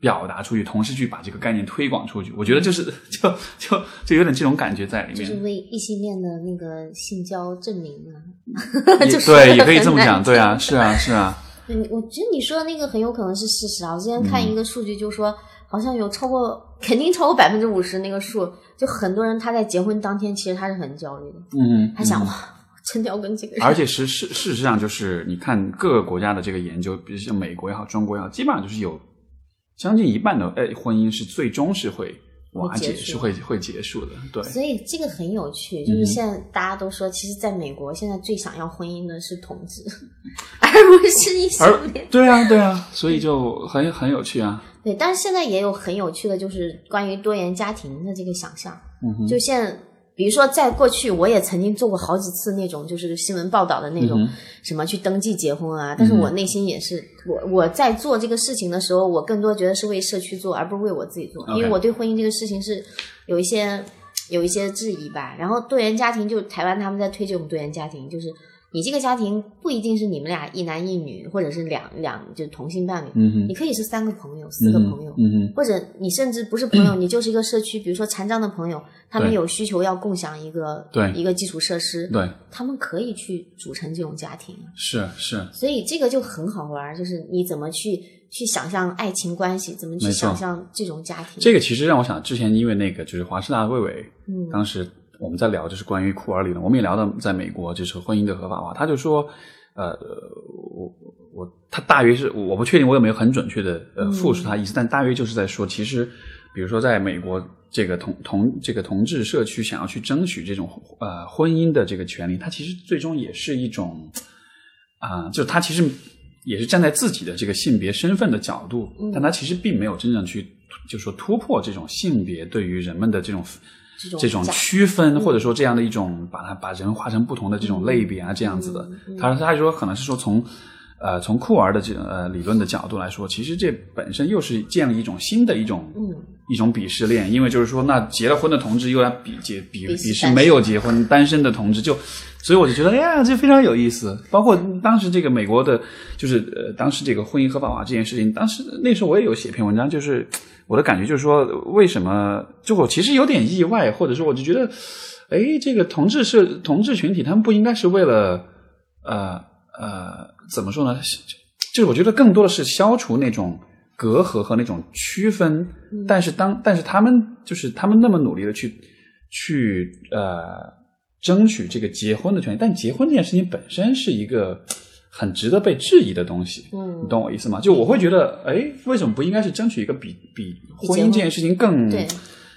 表达出去，同时去把这个概念推广出去。我觉得就是就就就有点这种感觉在里面就是。为异性恋的那个性交证明啊。对，也可以这么讲，对啊，是啊，是啊，嗯，我觉得你说的那个很有可能是事实啊。我之前看嗯一个数据，就说好像有超过，肯定超过百分之五十那个数，就很多人他在结婚当天其实他是很焦虑的，嗯，嗯他想哇，我真的要跟这个人，而且实事事实上，就是你看各个国家的这个研究，比如像美国也好，中国也好，基本上就是有将近一半的哎婚姻是最终是会瓦解，是会会结束的。对，所以这个很有趣，嗯就是现在大家都说，其实在美国现在最想要婚姻的是同志，而不是异性而恋。对啊，对啊，所以就很很有趣啊。对，但是现在也有很有趣的，就是关于多元家庭的这个想象。嗯哼，就现在比如说，在过去我也曾经做过好几次那种就是新闻报道的那种什么去登记结婚啊，但是我内心也是我我在做这个事情的时候，我更多觉得是为社区做，而不是为我自己做，因为我对婚姻这个事情是有一些有一些质疑吧。然后多元家庭就台湾他们在推这种多元家庭，就是。你这个家庭不一定是你们俩一男一女，或者是两两就是同性伴侣，你可以是三个朋友、四个朋友，或者你甚至不是朋友，你就是一个社区，比如说残障的朋友，他们有需求要共享一个对一个基础设施，对，他们可以去组成这种家庭，是是，所以这个就很好玩，就是你怎么去去想象爱情关系，怎么去想象这种家庭。这个其实让我想，之前因为那个就是华师大的魏伟，嗯，当时。我们在聊就是关于库尔理论，我们也聊到在美国就是婚姻的合法化。他就说，呃，我我他大约是我不确定我有没有很准确的呃复述他意思，但大约就是在说，其实比如说在美国这个同同这个同志社区想要去争取这种呃婚姻的这个权利，他其实最终也是一种啊，就他其实也是站在自己的这个性别身份的角度，但他其实并没有真正去就说突破这种性别对于人们的这种。这种区分，或者说这样的一种把它把人划成不同的这种类别啊，这样子的，他他说可能是说从呃从库尔的这呃理论的角度来说，其实这本身又是建立一种新的一种一种鄙视链，因为就是说那结了婚的同志又来比结比鄙视没有结婚单身的同志，就所以我就觉得哎呀这非常有意思。包括当时这个美国的，就是呃当时这个婚姻合法化这件事情，当时那时候我也有写篇文章，就是。我的感觉就是说，为什么就我其实有点意外，或者说我就觉得，哎，这个同志是同志群体，他们不应该是为了，呃呃，怎么说呢？就是我觉得更多的是消除那种隔阂和那种区分。但是当但是他们就是他们那么努力的去去呃争取这个结婚的权利，但结婚这件事情本身是一个。很值得被质疑的东西，嗯，你懂我意思吗？就我会觉得，哎，为什么不应该是争取一个比比婚姻这件事情更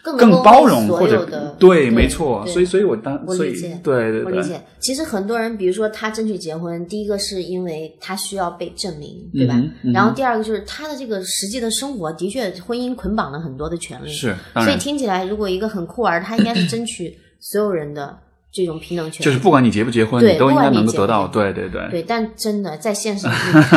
更包容或者对，没错。所以，所以我当所以对对对，我理解。其实很多人，比如说他争取结婚，第一个是因为他需要被证明，对吧？然后第二个就是他的这个实际的生活的确婚姻捆绑了很多的权利，是。所以听起来，如果一个很酷儿，他应该是争取所有人的。这种平等权就是不管你结不结婚，你都应该能够得到。对对对。对，但真的在现实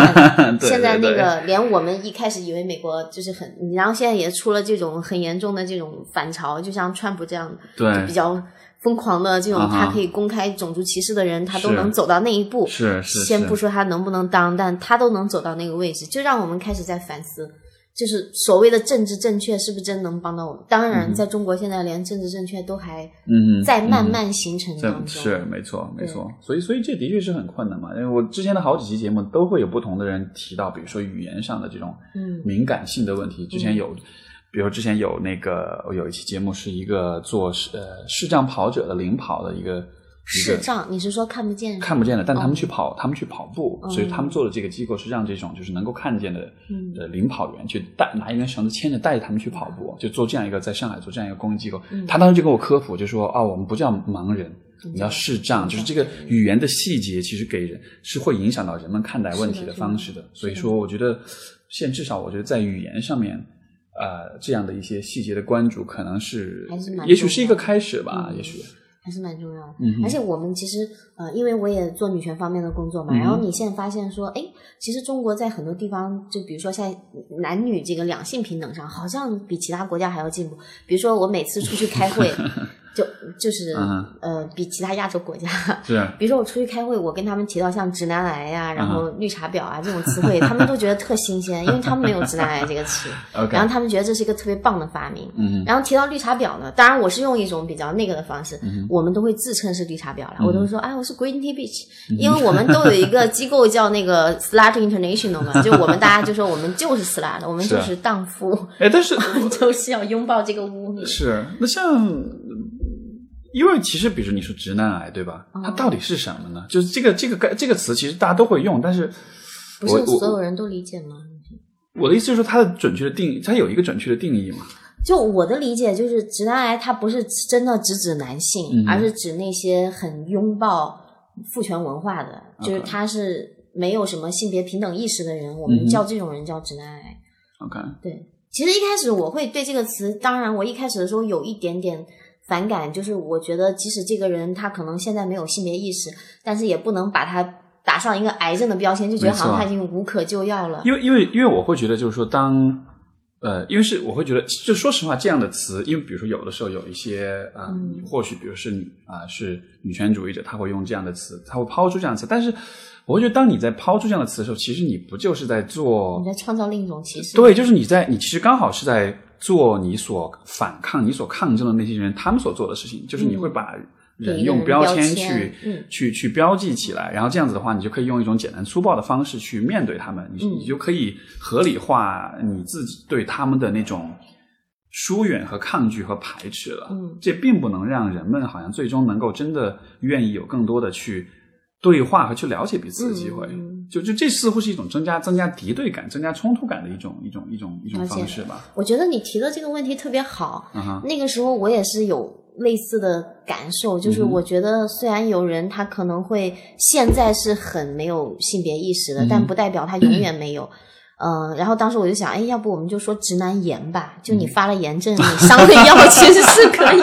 现在那个连我们一开始以为美国就是很，然后现在也出了这种很严重的这种反潮，就像川普这样对比较疯狂的这种，他可以公开种族歧视的人，他都能走到那一步。是是。先不说他能不能当，但他都能走到那个位置，就让我们开始在反思。就是所谓的政治正确，是不是真能帮到我们？当然，在中国现在连政治正确都还在慢慢形成当中。是没错，没错。所以，所以这的确是很困难嘛。因为我之前的好几期节目都会有不同的人提到，比如说语言上的这种敏感性的问题。之前有，比如之前有那个有一期节目是一个做呃视障跑者的领跑的一个。视障，你是说看不见？看不见的，但他们去跑，他们去跑步，所以他们做的这个机构是让这种就是能够看见的的领跑员去带拿一根绳子牵着带着他们去跑步，就做这样一个在上海做这样一个公益机构。他当时就跟我科普，就说啊，我们不叫盲人，你要视障，就是这个语言的细节其实给人是会影响到人们看待问题的方式的。所以说，我觉得现至少我觉得在语言上面，呃，这样的一些细节的关注，可能是也许是一个开始吧，也许。还是蛮重要的，而且我们其实呃，因为我也做女权方面的工作嘛，然后你现在发现说，哎，其实中国在很多地方，就比如说在男女这个两性平等上，好像比其他国家还要进步。比如说我每次出去开会。就就是呃，比其他亚洲国家，是，比如说我出去开会，我跟他们提到像直男癌呀，然后绿茶婊啊这种词汇，他们都觉得特新鲜，因为他们没有直男癌这个词，然后他们觉得这是一个特别棒的发明。然后提到绿茶婊呢，当然我是用一种比较那个的方式，我们都会自称是绿茶婊了，我都会说哎，我是 Green Tea Beach，因为我们都有一个机构叫那个 Slut International 嘛，就我们大家就说我们就是 Slut，我们就是荡妇，哎，但是就是要拥抱这个污名。是，那像。因为其实，比如你说直男癌，对吧？它到底是什么呢？就是这个这个这个词，其实大家都会用，但是不是所有人都理解吗？我的意思就是说，它的准确的定义，它有一个准确的定义嘛？就我的理解，就是直男癌，它不是真的只指男性，而是指那些很拥抱父权文化的，就是他是没有什么性别平等意识的人，我们叫这种人叫直男癌。OK，对，其实一开始我会对这个词，当然我一开始的时候有一点点。反感，就是我觉得即使这个人他可能现在没有性别意识，但是也不能把他打上一个癌症的标签，就觉得好像他已经无可救药了。因为因为因为我会觉得就是说当。呃，因为是我会觉得，就说实话，这样的词，因为比如说有的时候有一些啊、呃嗯或许比如是女啊、是女权主义者，他会用这样的词，他会抛出这样的词，但是我会觉得，当你在抛出这样的词的时候，其实你不就是在做你在创造另一种歧视。对，就是你在你其实刚好是在做你所反抗、你所抗争的那些人他们所做的事情，就是你会把人用标签标签去嗯。去去标记起来，然后这样子的话，你就可以用一种简单粗暴的方式去面对他们，你嗯。你就可以合理化你自己对他们的那种。疏远和抗拒和排斥了，嗯。这并不能让人们好像最终能够真的愿意有更多的去对话和去了解彼此的机会。嗯就就这似乎是一种增加增加敌对感、增加冲突感的一种一种一种一种方式吧。我觉得你提的这个问题特别好。嗯，那个时候我也是有类似的感受，就是我觉得虽然有人他可能会现在是很没有性别意识的，嗯但不代表他永远没有。嗯、然后当时我就想，哎，要不我们就说直男炎吧？就嗯你发了炎症，你上了药 其实是可以，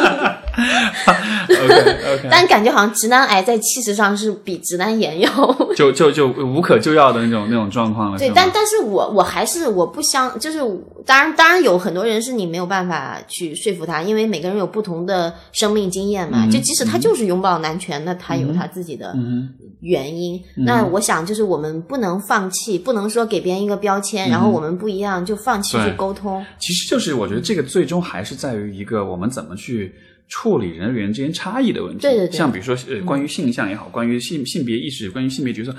OK OK，但感觉好像直男癌在气势上是比直男炎要 就就就无可救药的那种那种状况了。对，但但是我我还是我不相，就是当然当然有很多人是你没有办法去说服他，因为每个人有不同的生命经验嘛。嗯就即使他就是拥抱男权，那他有嗯他自己的嗯原因。那我想就是我们不能放弃，不能说给别人一个标签，然后我们不一样就放弃去沟通。其实就是我觉得这个最终还是在于一个我们怎么去处理人与人之间差异的问题。对对对像比如说呃，关于性向也好，关于性性别意识，关于性别角色。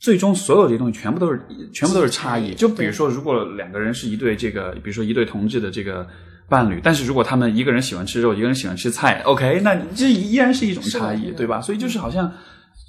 最终，所有这些东西全部都是全部都是差异。就比如说，如果两个人是一对这个，比如说一对同志的这个伴侣，但是如果他们一个人喜欢吃肉，一个人喜欢吃菜，OK，那这依然是一种差异，对吧？所以就是好像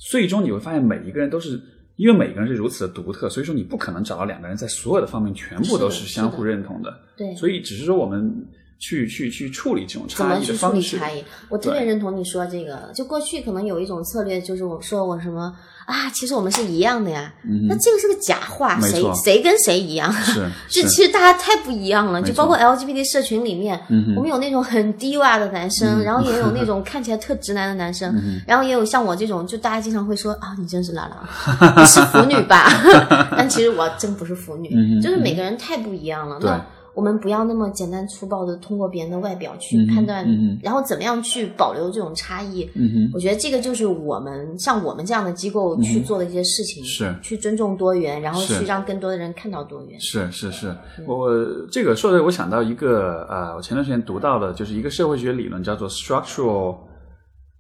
最终你会发现，每一个人都是因为每个人是如此的独特，所以说你不可能找到两个人在所有的方面全部都是相互认同的。对，所以只是说我们去去去处理这种差异怎么去处的方式。理差异？我特别认同你说这个。就过去可能有一种策略，就是我说我什么啊，其实我们是一样的呀。嗯，那这个是个假话，谁谁跟谁一样？是就其实大家太不一样了，就包括 LGBT 社群里面，我们有那种很低洼的男生，嗯然后也有那 种看起来特直男的男生，嗯然后也有像我这种，就大家经常会说啊，你真是拉拉，你是腐女吧？但其实我真不是腐女，嗯就是每个人太不一样了。对那我们不要那么简单粗暴的通过别人的外表去判断，然后怎么样去保留这种差异。嗯，我觉得这个就是我们像我们这样的机构去做的一些事情，是去尊重多元，然后去让更多的人看到多元。是是是，我这个说的，我想到一个呃，我前段时间读到的，就是一个社会学理论，叫做 structural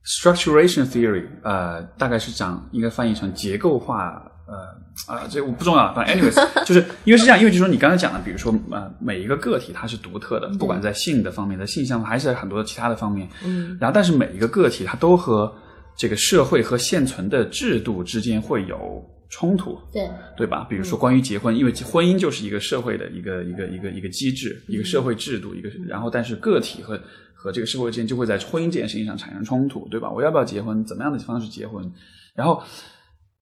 structuration theory，呃，大概是讲应该翻译成结构化。呃啊，这我不重要，反正 anyways，就是因为是这样，因为就是说你刚才讲的，比如说呃，每一个个体它是独特的，不管在性的方面，在性向还是在很多其他的方面，嗯，然后但是每一个个体它都和这个社会和现存的制度之间会有冲突，对，对吧？比如说关于结婚，因为婚姻就是一个社会的一个一个一个一个机制，一个社会制度，一个然后但是个体和和这个社会之间就会在婚姻这件事情上产生冲突，对吧？我要不要结婚？怎么样的方式结婚？然后。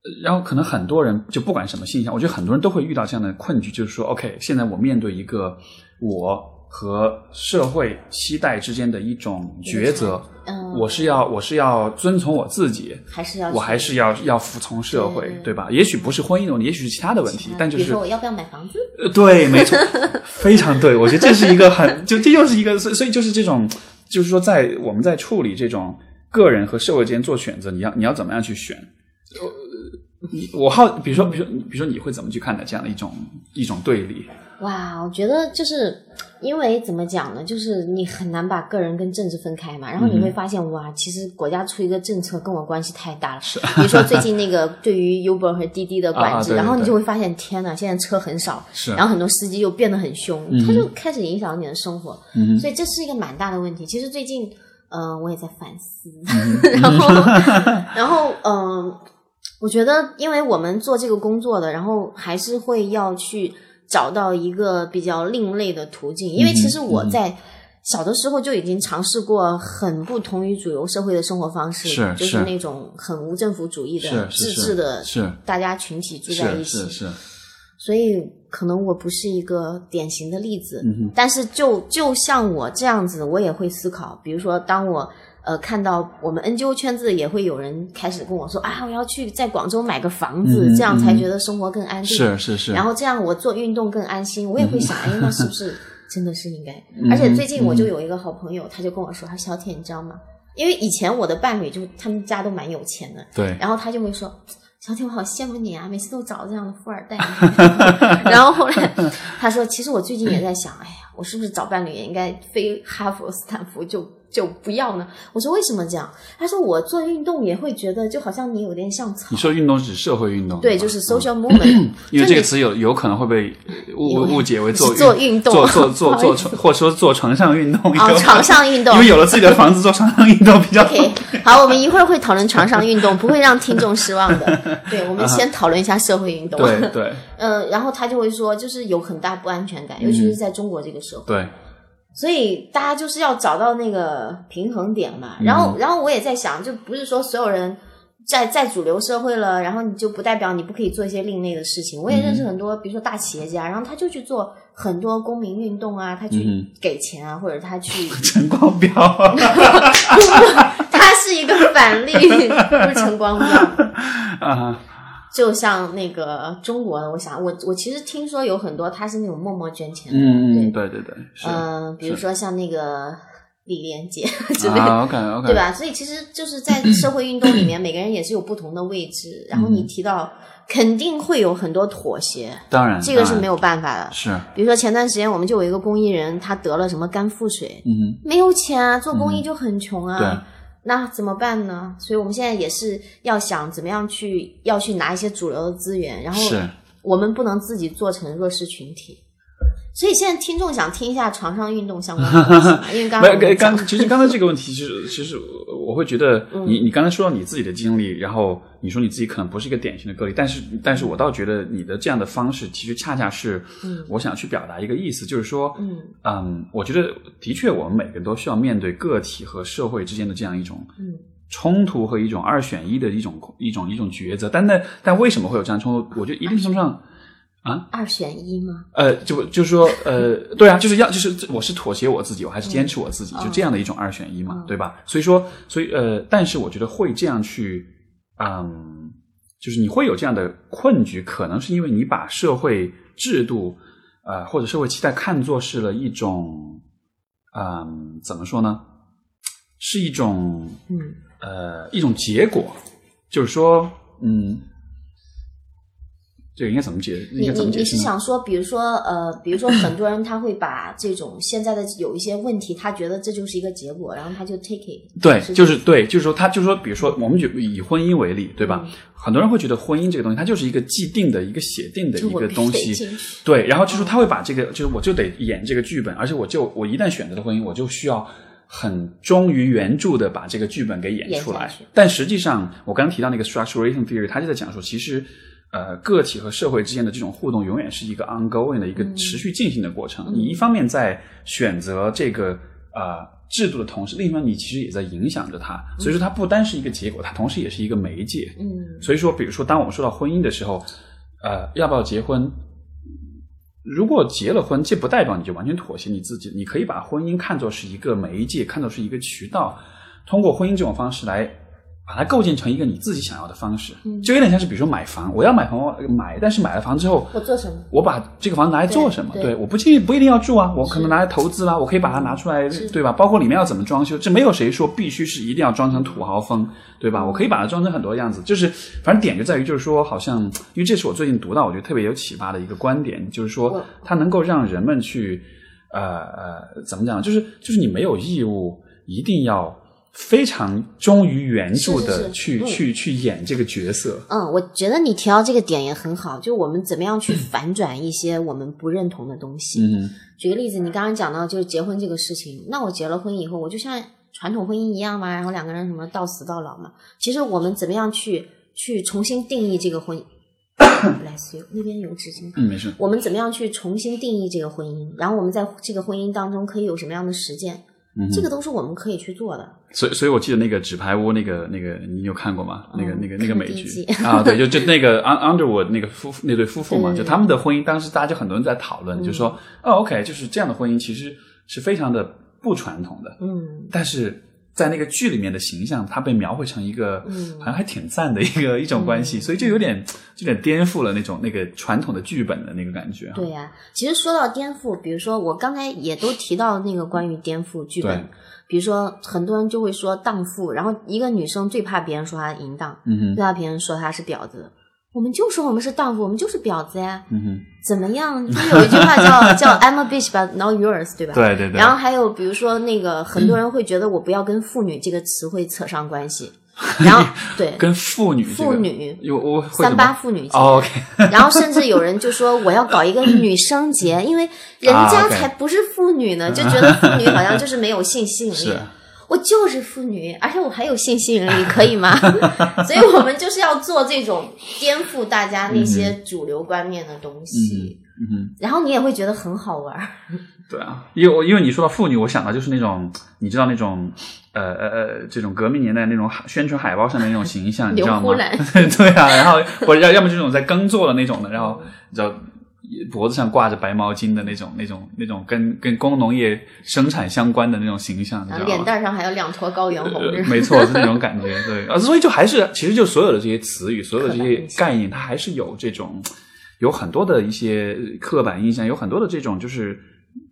呃然后可能很多人就不管什么现象，我觉得很多人都会遇到这样的困局，就是说，OK，现在我面对一个我和社会期待之间的一种抉择，嗯，我是要我是要遵从我自己，还是要我还是要要服从社会，对对吧？也许不是婚姻的问题，也许是其他的问题，但就是说我要不要买房子？呃，对，没错，非常对。我觉得这是一个很，就 这又是一个，所以所以就是这种，就是说，在我们在处理这种个人和社会之间做选择，你要你要怎么样去选？呃 你我好，比如说，比如说，比如说，你会怎么去看待这样的一种一种对立？哇，我觉得就是因为怎么讲呢，就是你很难把个人跟政治分开嘛。然后你会发现，哇，其实国家出一个政策跟我关系太大了。比如说最近那个对于 Uber 和滴滴的管制，啊啊对对然后你就会发现，天呐，现在车很少，是然后很多司机又变得很凶，他就开始影响你的生活。嗯所以这是一个蛮大的问题。其实最近，呃，我也在反思，嗯 然后，然后，嗯、我觉得，因为我们做这个工作的，然后还是会要去找到一个比较另类的途径。因为其实嗯我在小的时候就已经尝试过很不同于主流社会的生活方式，是就是是那种很无政府主义的、自治的，是大家群体住在一起。是是是，所以可能我不是一个典型的例子，嗯但是就就像我这样子，我也会思考。比如说，当我呃看到我们 NGO 圈子也会有人开始跟我说啊，我要去在广州买个房子，嗯这样才嗯觉得生活更安定。是是是，然后这样我做运动更安心，我也会想，哎，那是不是 真的是应该？嗯而且最近我就有一个好朋友，他就跟我说，他说小铁，你知道吗？因为以前我的伴侣就他们家都蛮有钱的，对，然后他就会说：“小铁，我好羡慕你啊，每次都找这样的富二代。”然后后来他说：“其实我最近也在想，哎呀，我是不是找伴侣也应该非哈佛、斯坦福就就不要呢？”我说：“为什么这样？”他说：“我做运动也会觉得，就好像你有点像草你。说运动是指社会运动，对，就是 social movement，因为这个词有有可能会被误误解为做是 做运动做做 做做床，或者说做床上运动，哦，床上运动 因为有了自己的房子，做床上运动比较 OK，好，我们一会儿会讨论床上运动，不会让听众失望的。对，我们先讨论一下社会运动。对对呃，然后他就会说，就是有很大不安全感，尤其是在中国这个社会，对，所以大家就是要找到那个平衡点嘛。然后，然后我也在想，就不是说所有人在在主流社会了，然后你就不代表你不可以做一些另类的事情。我也认识很多，比如说大企业家，然后他就去做很多公民运动啊，他去嗯给钱啊，或者他去 陈光标，他是一个反例，不是陈光标。啊，就像那个中国的，我想我我其实听说有很多他是那种默默捐钱的，嗯嗯，对，对对嗯、比如说像那个李连杰 之类的，啊，OK OK，对？吧？所以其实就是在社会运动里面，每个人也是有不同的位置。然后嗯你提到肯定会有很多妥协，当然，这个是没有办法的。是，比如说前段时间我们就有一个公益人，他得了什么肝腹水，嗯没有钱啊，做公益就很穷啊。对那怎么办呢？所以我们现在也是要想怎么样去要去拿一些主流的资源，然后我们不能自己做成弱势群体。所以现在听众想听一下床上运动相关的东西，因为刚没刚其实刚才这个问题，其实其实我会觉得嗯你你刚才说到你自己的经历，然后你说你自己可能不是一个典型的个例，但是但是我倒觉得你的这样的方式，其实恰恰是嗯我想去表达一个意思，就是说，嗯嗯，我觉得的确我们每个人都需要面对个体和社会之间的这样一种嗯冲突和一种二选一的一种一种一种抉择，但那但为什么会有这样冲突？我觉得一定程度上。二选一吗？呃，就就是说，呃，对啊，就是要就是我是妥协我自己，我还是坚持我自己，就这样的一种二选一嘛，嗯对吧？所以说，所以呃，但是我觉得会这样去，嗯，就是你会有这样的困局，可能是因为你把社会制度，呃，或者社会期待看作是了一种，嗯，怎么说呢？是一种嗯呃一种结果，就是说，嗯，这个应该怎么解？应你你你？是想说，比如说呃，比如说很多人他会把这种现在的有一些问题，他觉得这就是一个结果，然后他就 take it。对，是就是对，就是说，他就是说，比如说，我们举以婚姻为例，对吧？嗯很多人会觉得婚姻这个东西，它就是一个既定的一个写定的一个东西，对。然后就是他会把这个，就是我就得演这个剧本，而且我就我一旦选择了婚姻，我就需要很忠于原著的把这个剧本给演出来。但实际上，我刚刚提到那个 structuration theory，他就在讲说，其实。呃，个体和社会之间的这种互动，永远是一个 ongoing 的一个持续进行的过程。你一方面在选择这个呃制度的同时，另一方面你其实也在影响着它。所以说，它不单是一个结果，它同时也是一个媒介。嗯所以说，比如说，当我们说到婚姻的时候，呃，要不要结婚？如果结了婚，这不代表你就完全妥协你自己，你可以把婚姻看作是一个媒介，看作是一个渠道，通过婚姻这种方式来把它构建成一个你自己想要的方式，就有点像是比如说买房，我要买房我买，但是买了房之后，我做什么？我把这个房子拿来做什么？对对我不一不一定要住啊，我可能拿来投资啦，我可以把它拿出来，对吧？包括里面要怎么装修，这没有谁说必须是一定要装成土豪风，对吧？我可以把它装成很多样子，就是反正点就在于，就是说，好像因为这是我最近读到我觉得特别有启发的一个观点，就是说它能够让人们去，呃呃，怎么讲？就是就是你没有义务一定要。非常忠于原著的去嗯去去演这个角色，嗯，我觉得你提到这个点也很好，就我们怎么样去 反转一些我们不认同的东西。嗯举个例子，你刚刚讲到就是结婚这个事情，那我结了婚以后，我就像传统婚姻一样嘛，然后两个人什么到死到老嘛。其实我们怎么样去去重新定义这个婚？Bless you，那边有纸巾。嗯，没事，我们怎么样去重新定义这个婚姻？然后我们在这个婚姻当中可以有什么样的实践？嗯这个都是我们可以去做的。所以，所以我记得那个纸牌屋，那个那个，你有看过吗？那个嗯那个那个美剧。啊，对，就就那个 Un- Underwood 那个夫妇那对夫妇嘛，就他们的婚姻，当时大家就很多人在讨论，就说哦，OK，就是这样的婚姻其实是非常的不传统的，嗯。但是在那个剧里面的形象，他被描绘成一个嗯好像还挺赞的一个 一种关系，所以就有点有点颠覆了那种那个传统的剧本的那个感觉啊。对呀、其实说到颠覆，比如说我刚才也都提到那个关于颠覆剧本，比如说很多人就会说荡妇，然后一个女生最怕别人说她淫荡，嗯哼，最怕别人说她是婊子。我们就说我们是荡妇，我们就是婊子呀，嗯哼，怎么样？就有一句话叫 叫 I'm a bitch but not yours，对吧？对对对。然后还有比如说那个很多人会觉得我不要跟妇女这个词汇扯上关系，然后对跟妇女、这个、妇女有我三八妇女节，然后甚至有人就说我要搞一个女生节，因为人啊家才不是妇女呢，就觉得妇女好像就是没有性吸引力是。我就是妇女，而且我还有性吸引力，可以吗？所以我们就是要做这种颠覆大家那些主流观念的东西，嗯哼。然后你也会觉得很好玩儿。对啊，因为我因为你说到妇女，我想到就是那种你知道那种呃呃呃这种革命年代那种海宣传海报上的那种形象，你知道吗 对啊，然后或者要要么这种在耕作的那种的，然后你知道脖子上挂着白毛巾的那种那种那种跟跟工农业生产相关的那种形象，你然后脸？蛋上还有两坨高原红，呃没错，是那种感觉，对啊，所以就还是，其实就所有的这些词语，所有的这些概念，它还是有这种，有很多的一些刻板印象，有很多的这种，就是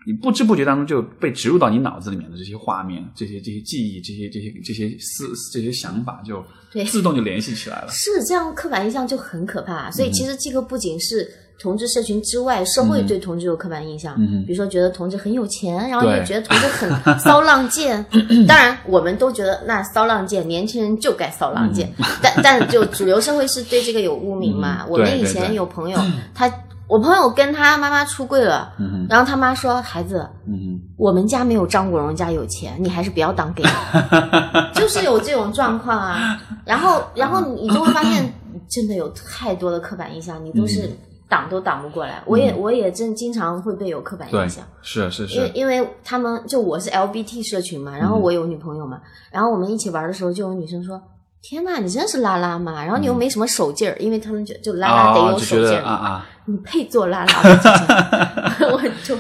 你不知不觉当中就被植入到你脑子里面的这些画面、这些这些记忆、这些这些这些思这些想法，就对自动就联系起来了。是这样，刻板印象就很可怕。所以嗯其实这个不仅是同志社群之外，社会对同志有刻板印象，嗯比如说觉得同志很有钱，然后对。也觉得同志很骚浪贱。当然，我们都觉得那骚浪贱，年轻人就该骚浪贱。但但就主流社会是对这个有污名嘛。嗯。我们以前有朋友，他我朋友跟他妈妈出柜了，嗯，然后他妈说：“孩子，嗯，我们家没有张国荣家有钱，你还是不要当 gay，就是有这种状况啊。然后，然后你就会发现，真的有太多的刻板印象，你都是挡都挡不过来。我也我也真经常会被有刻板印象，，是是是，因为因为他们就我是 LBT 社群嘛，然后我有女朋友嘛，然后我们一起玩的时候，就有女生说。天呐，你真是拉拉嘛！然后你又没什么手劲儿，因为他们就就拉拉得啊，有手劲啊啊，你配做拉拉的姐姐，我就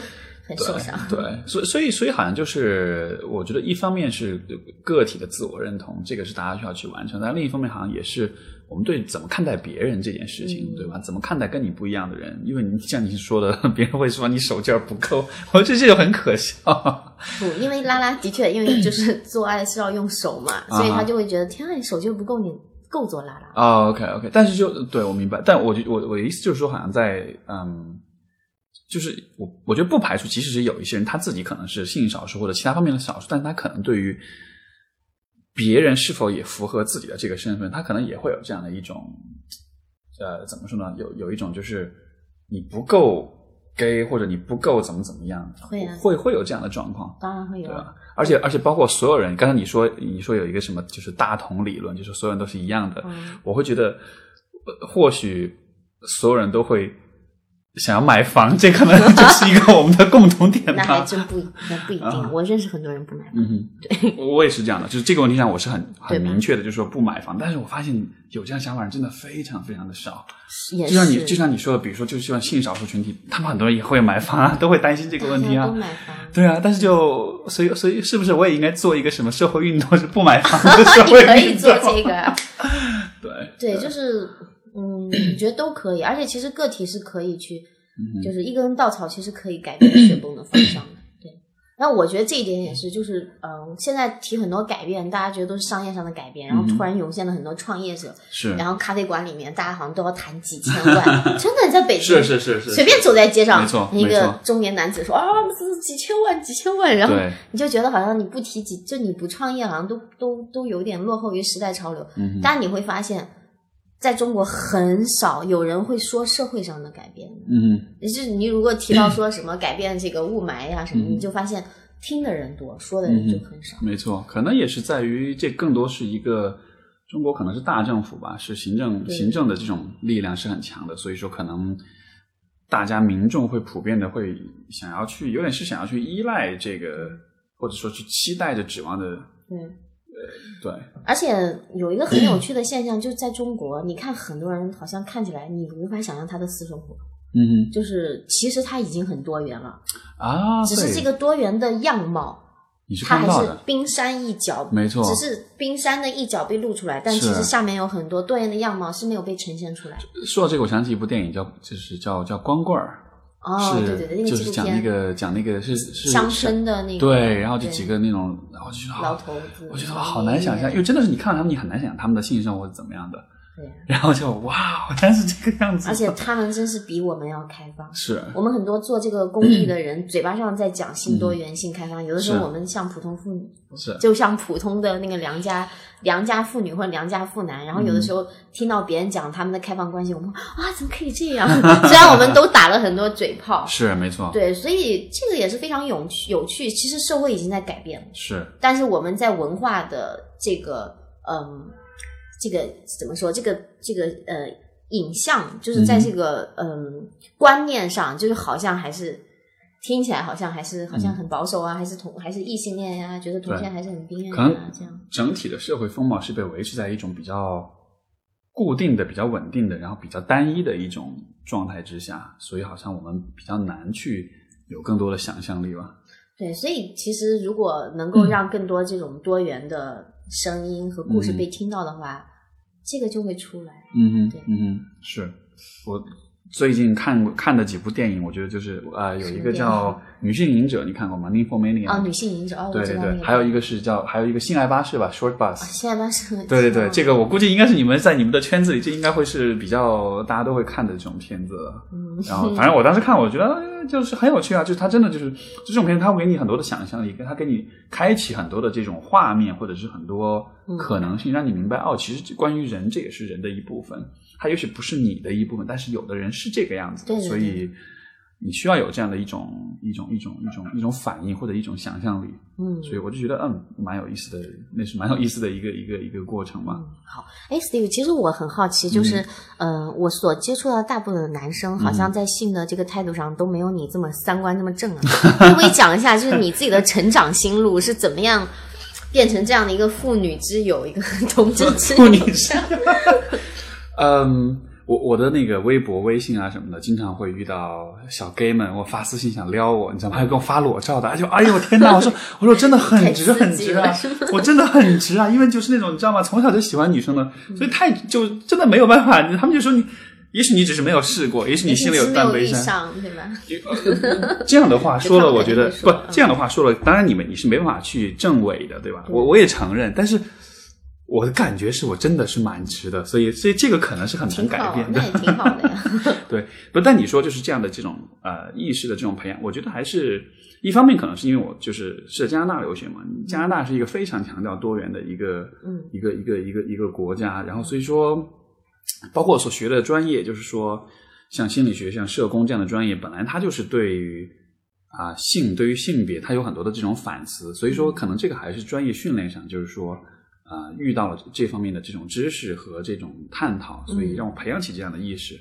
很受伤。对，所以所以所以好像就是，我觉得一方面是个体的自我认同，这个是大家需要去完成；但另一方面，好像也是我们对怎么看待别人这件事情，嗯对吧？怎么看待跟你不一样的人？因为你像你说的，别人会说你手劲儿不够，我觉得这就很可笑。不，因为拉拉的确，因为就是 做爱是要用手嘛，啊所以他就会觉得天啊，你手劲儿不够，你够做拉拉。哦，OK OK，但是就对我明白，但我就我我的意思就是说，好像在嗯，就是我我觉得不排除，即使是有一些人他自己可能是性少数或者其他方面的少数，但是他可能对于别人是否也符合自己的这个身份，他可能也会有这样的一种呃，怎么说呢？有有一种就是你不够 gay 或者你不够怎么怎么样，会啊会会有这样的状况。当然会有啊，对吧？而且而且包括所有人，刚才你说你说有一个什么就是大同理论，就是所有人都是一样的，嗯我会觉得呃或许所有人都会想要买房，这可能就是一个我们的共同点吧那。真不，那不一定。啊我认识很多人不买房，嗯，对，我也是这样的，就是这个问题上我是很很明确的，就是说不买房。但是我发现有这样想法人真的非常非常的少。也就像你就像你说的，比如说就希望性少数群体，他们很多人也会买房啊，都会担心这个问题啊大家都。买房。对啊，但是就所以所以是不是我也应该做一个什么社会运动，是不买房的社 你会运动？可以做这个 啊，对对，就是嗯，我觉得都可以，而且其实个体是可以去，嗯就是一根稻草其实可以改变雪崩的方向的。对，然后我觉得这一点也是，就是嗯，现在提很多改变，大家觉得都是商业上的改变，然后突然涌现了很多创业者，是然后咖啡馆里面大家好像都要谈几千万，真的在北京是是是是，随便走在街上，一个中年男子说啊，这几千万，几千万，然后，你就觉得好像你不提几，就你不创业，好像都都都有点落后于时代潮流。嗯但你会发现，在中国很少有人会说社会上的改变。嗯。哼就是你如果提到说什么改变这个雾霾呀、什么，嗯。你就发现听的人多，说的人就很少。没错，可能也是在于这更多是一个中国可能是大政府吧，是行政行政的这种力量是很强的，所以说可能大家民众会普遍的会想要去，有点是想要去依赖这个或者说去期待着、指望着，对。而且有一个很有趣的现象，就是在中国，你看很多人好像看起来你无法想象他的私生活，嗯就是其实他已经很多元了，啊，只是这个多元的样貌，你是它还是冰山一角，没错。只是冰山的一角被露出来，但其实下面有很多多元的样貌是没有被呈现出来。说到这个，我想起一部电影叫，就是叫叫光棍儿，哦，是对对对，那个就是讲那个讲那个是是乡村的那个，对，然后就几个那种，然后就觉得老，头子，我觉得好难想象，因为真的是你看到他们，你很难想象他们的性生活是怎么样的，对，然后就哇，原来是这个样子，而且他们真是比我们要开放。是我们很多做这个公益的人，嘴巴上在讲性多元、性开放，有的时候我们像普通妇女，是就像普通的那个良家良家妇女或者良家妇男，然后有的时候听到别人讲他们的开放关系，我们啊怎么可以这样？虽然我们都打了很多嘴炮，是没错，对，所以这个也是非常有趣有趣。其实社会已经在改变了，是但是我们在文化的这个嗯，这个怎么说？这个这个呃影像，就是在这个嗯观念上，就是好像还是听起来好像还是好像很保守啊，还是同还是异性恋呀、觉得同性恋还是很冰啊，这样。整体的社会风貌是被维持在一种比较固定的、比较稳定的，然后比较单一的一种状态之下，所以好像我们比较难去有更多的想象力吧。对，所以其实如果能够让更多这种多元的声音和故事嗯被听到的话，这个就会出来。嗯嗯对哼，嗯哼，是我最近看过看的几部电影，我觉得就是呃，有一个叫《女性隐者》，你看过吗？Nymphomania。啊，女性隐者哦，对对对。还有一个是叫，还有一个性爱巴士吧，Short Bus。性爱巴士。对对对，这个个我估计应该是你们在你们的圈子里，这应该会是比较大家都会看的这种片子。嗯，然后，反正我当时看，我觉得呃就是很有趣啊，就是它真的就是就这种片子，它会给你很多的想象力，跟它给你开启很多的这种画面，或者是很多可能性，让你明白哦，其实关于人，这也是人的一部分。它也许不是你的一部分，但是有的人是这个样子的，对对所以你需要有这样的一种一种一种一种一种反应或者一种想象力。嗯，所以我就觉得嗯，蛮有意思的，那是蛮有意思的一个一个一个过程嘛。好，哎，Steve，其实我很好奇，就是，呃，我所接触到大部分的男生，好像在性的这个态度上都没有你这么三观这么正啊。可不可以讲一下，就是你自己的成长心路是怎么样变成这样的一个妇女之友，一个 同志 之友？妇女之 嗯，我我的那个微博、微信啊什么的，经常会遇到小 gay 们，我发私信想撩我，你知道吗？还给我发裸照的，就哎呦天哪！我说我说真的很直很直啊我真的很直啊，因为就是那种你知道吗？从小就喜欢女生的，所以太就真的没有办法。他们就说你，也许你只是没有试过，也许你心里有没有断背山。遇上，对吧？这样的话说了，我觉得不这样的话说了，当然你们你是没办法去证伪的，对吧？我我也承认，但是我的感觉是我真的是蛮值的，所以所以这个可能是很难，改变的那。也挺好的呀。对，不，但你说就是这样的这种呃意识的这种培养，我觉得还是一方面可能是因为我就是是在加拿大留学嘛，加拿大是一个非常强调多元的一个嗯一个一个一个一个国家，然后所以说，包括我所学的专业，就是说像心理学、像社工这样的专业，本来它就是对于啊、性对于性别，它有很多的这种反思，所以说可能这个还是专业训练上，就是说。啊、遇到了这方面的这种知识和这种探讨，所以让我培养起这样的意识。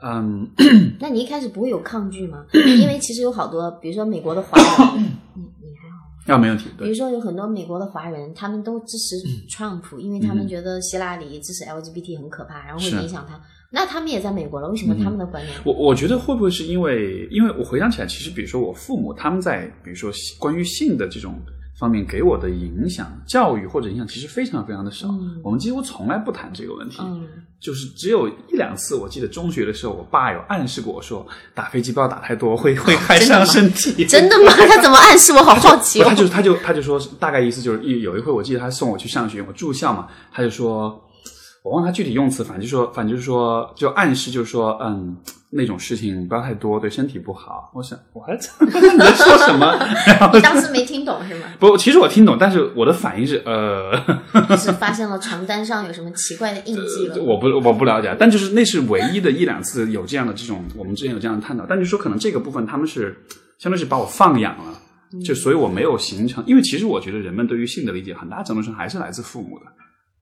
嗯，嗯，那你一开始不会有抗拒吗？因为其实有好多，比如说美国的华人，你你还好。啊没问题。对比如，说有很多美国的华人，他们都支持嗯 Trump，、因为他们觉得希拉里支持 LGBT 很可怕，然后会影响他。那他们也在美国了，为什么他们的观念？我我觉得会不会是因为，因为我回想起来，其实比如说我父母他们在比如说关于性的这种方面给我的影响、教育或者影响，其实非常非常的少。嗯我们几乎从来不谈这个问题。嗯，就是只有一两次，我记得中学的时候，我爸有暗示过我说，打飞机不要打太多，会会害伤身体。真的吗？他怎么暗示我？好好奇他就他就他就说，大概意思就是有有一回，我记得他送我去上学，我住校嘛，他就说，我忘他具体用词，反正就说，反正就是说，就暗示就是说，嗯，那种事情不要太多，对身体不好。我想，我还 你在说什么？然后你当时没听懂是吗？不，其实我听懂，但是我的反应是，呃，是发现了床单上有什么奇怪的印记了？我不我不了解，但就是那是唯一的一两次有这样的这种，我们之前有这样的探讨，但就说可能这个部分他们是相当于是把我放养了，就所以我没有形成，因为其实我觉得人们对于性的理解很大程度上还是来自父母的，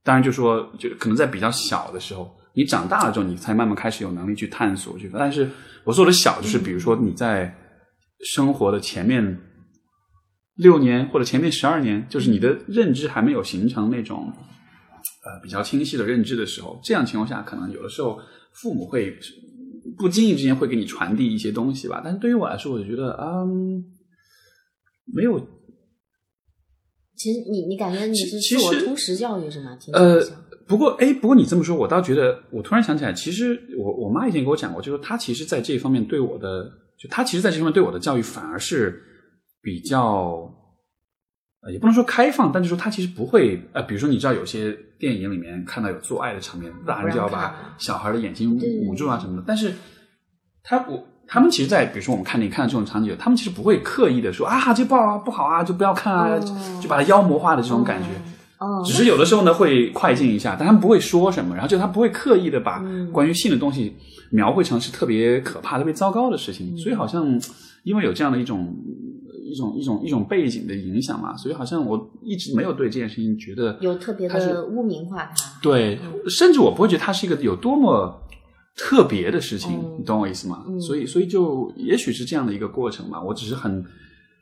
当然就说就可能在比较小的时候，你长大了之后，你才慢慢开始有能力去探索去，但是我说的小就是比如说你在生活的前面六年或者前面十二年，就是你的认知还没有形成那种呃比较清晰的认知的时候，这样情况下，可能有的时候父母会不经意之间会给你传递一些东西吧。但是对于我来说，我就觉得嗯，没有。其实你你感觉你是其实自我通识教育是吗？呃像，不过哎，不过你这么说，我倒觉得，我突然想起来，其实我我妈以前给我讲过，就是她其实在这方面对我的，就她其实在这方面对我的教育反而是比较，呃，也不能说开放，但是说她其实不会，呃，比如说你知道有些电影里面看到有做爱的场面，大人就要把小孩的眼睛捂住啊什么的，但是她我。他们其实，在比如说我们看电影看到这种场景，他们其实不会刻意的说啊，这不好啊，不好啊，就不要看啊，哦就把它妖魔化的这种感觉。哦，只是有的时候呢会快进一下，但他们不会说什么，然后就他不会刻意的把嗯关于性的东西描绘成是特别可怕、特别糟糕的事嗯情，所以好像因为有这样的一种一种一种一种背景的影响嘛，所以好像我一直没有对这件事情觉得有特别的污名化它。对，甚至我不会觉得它是一个有多么特别的事情，嗯你懂我意思吗？嗯所以，所以就也许是这样的一个过程吧。我只是很、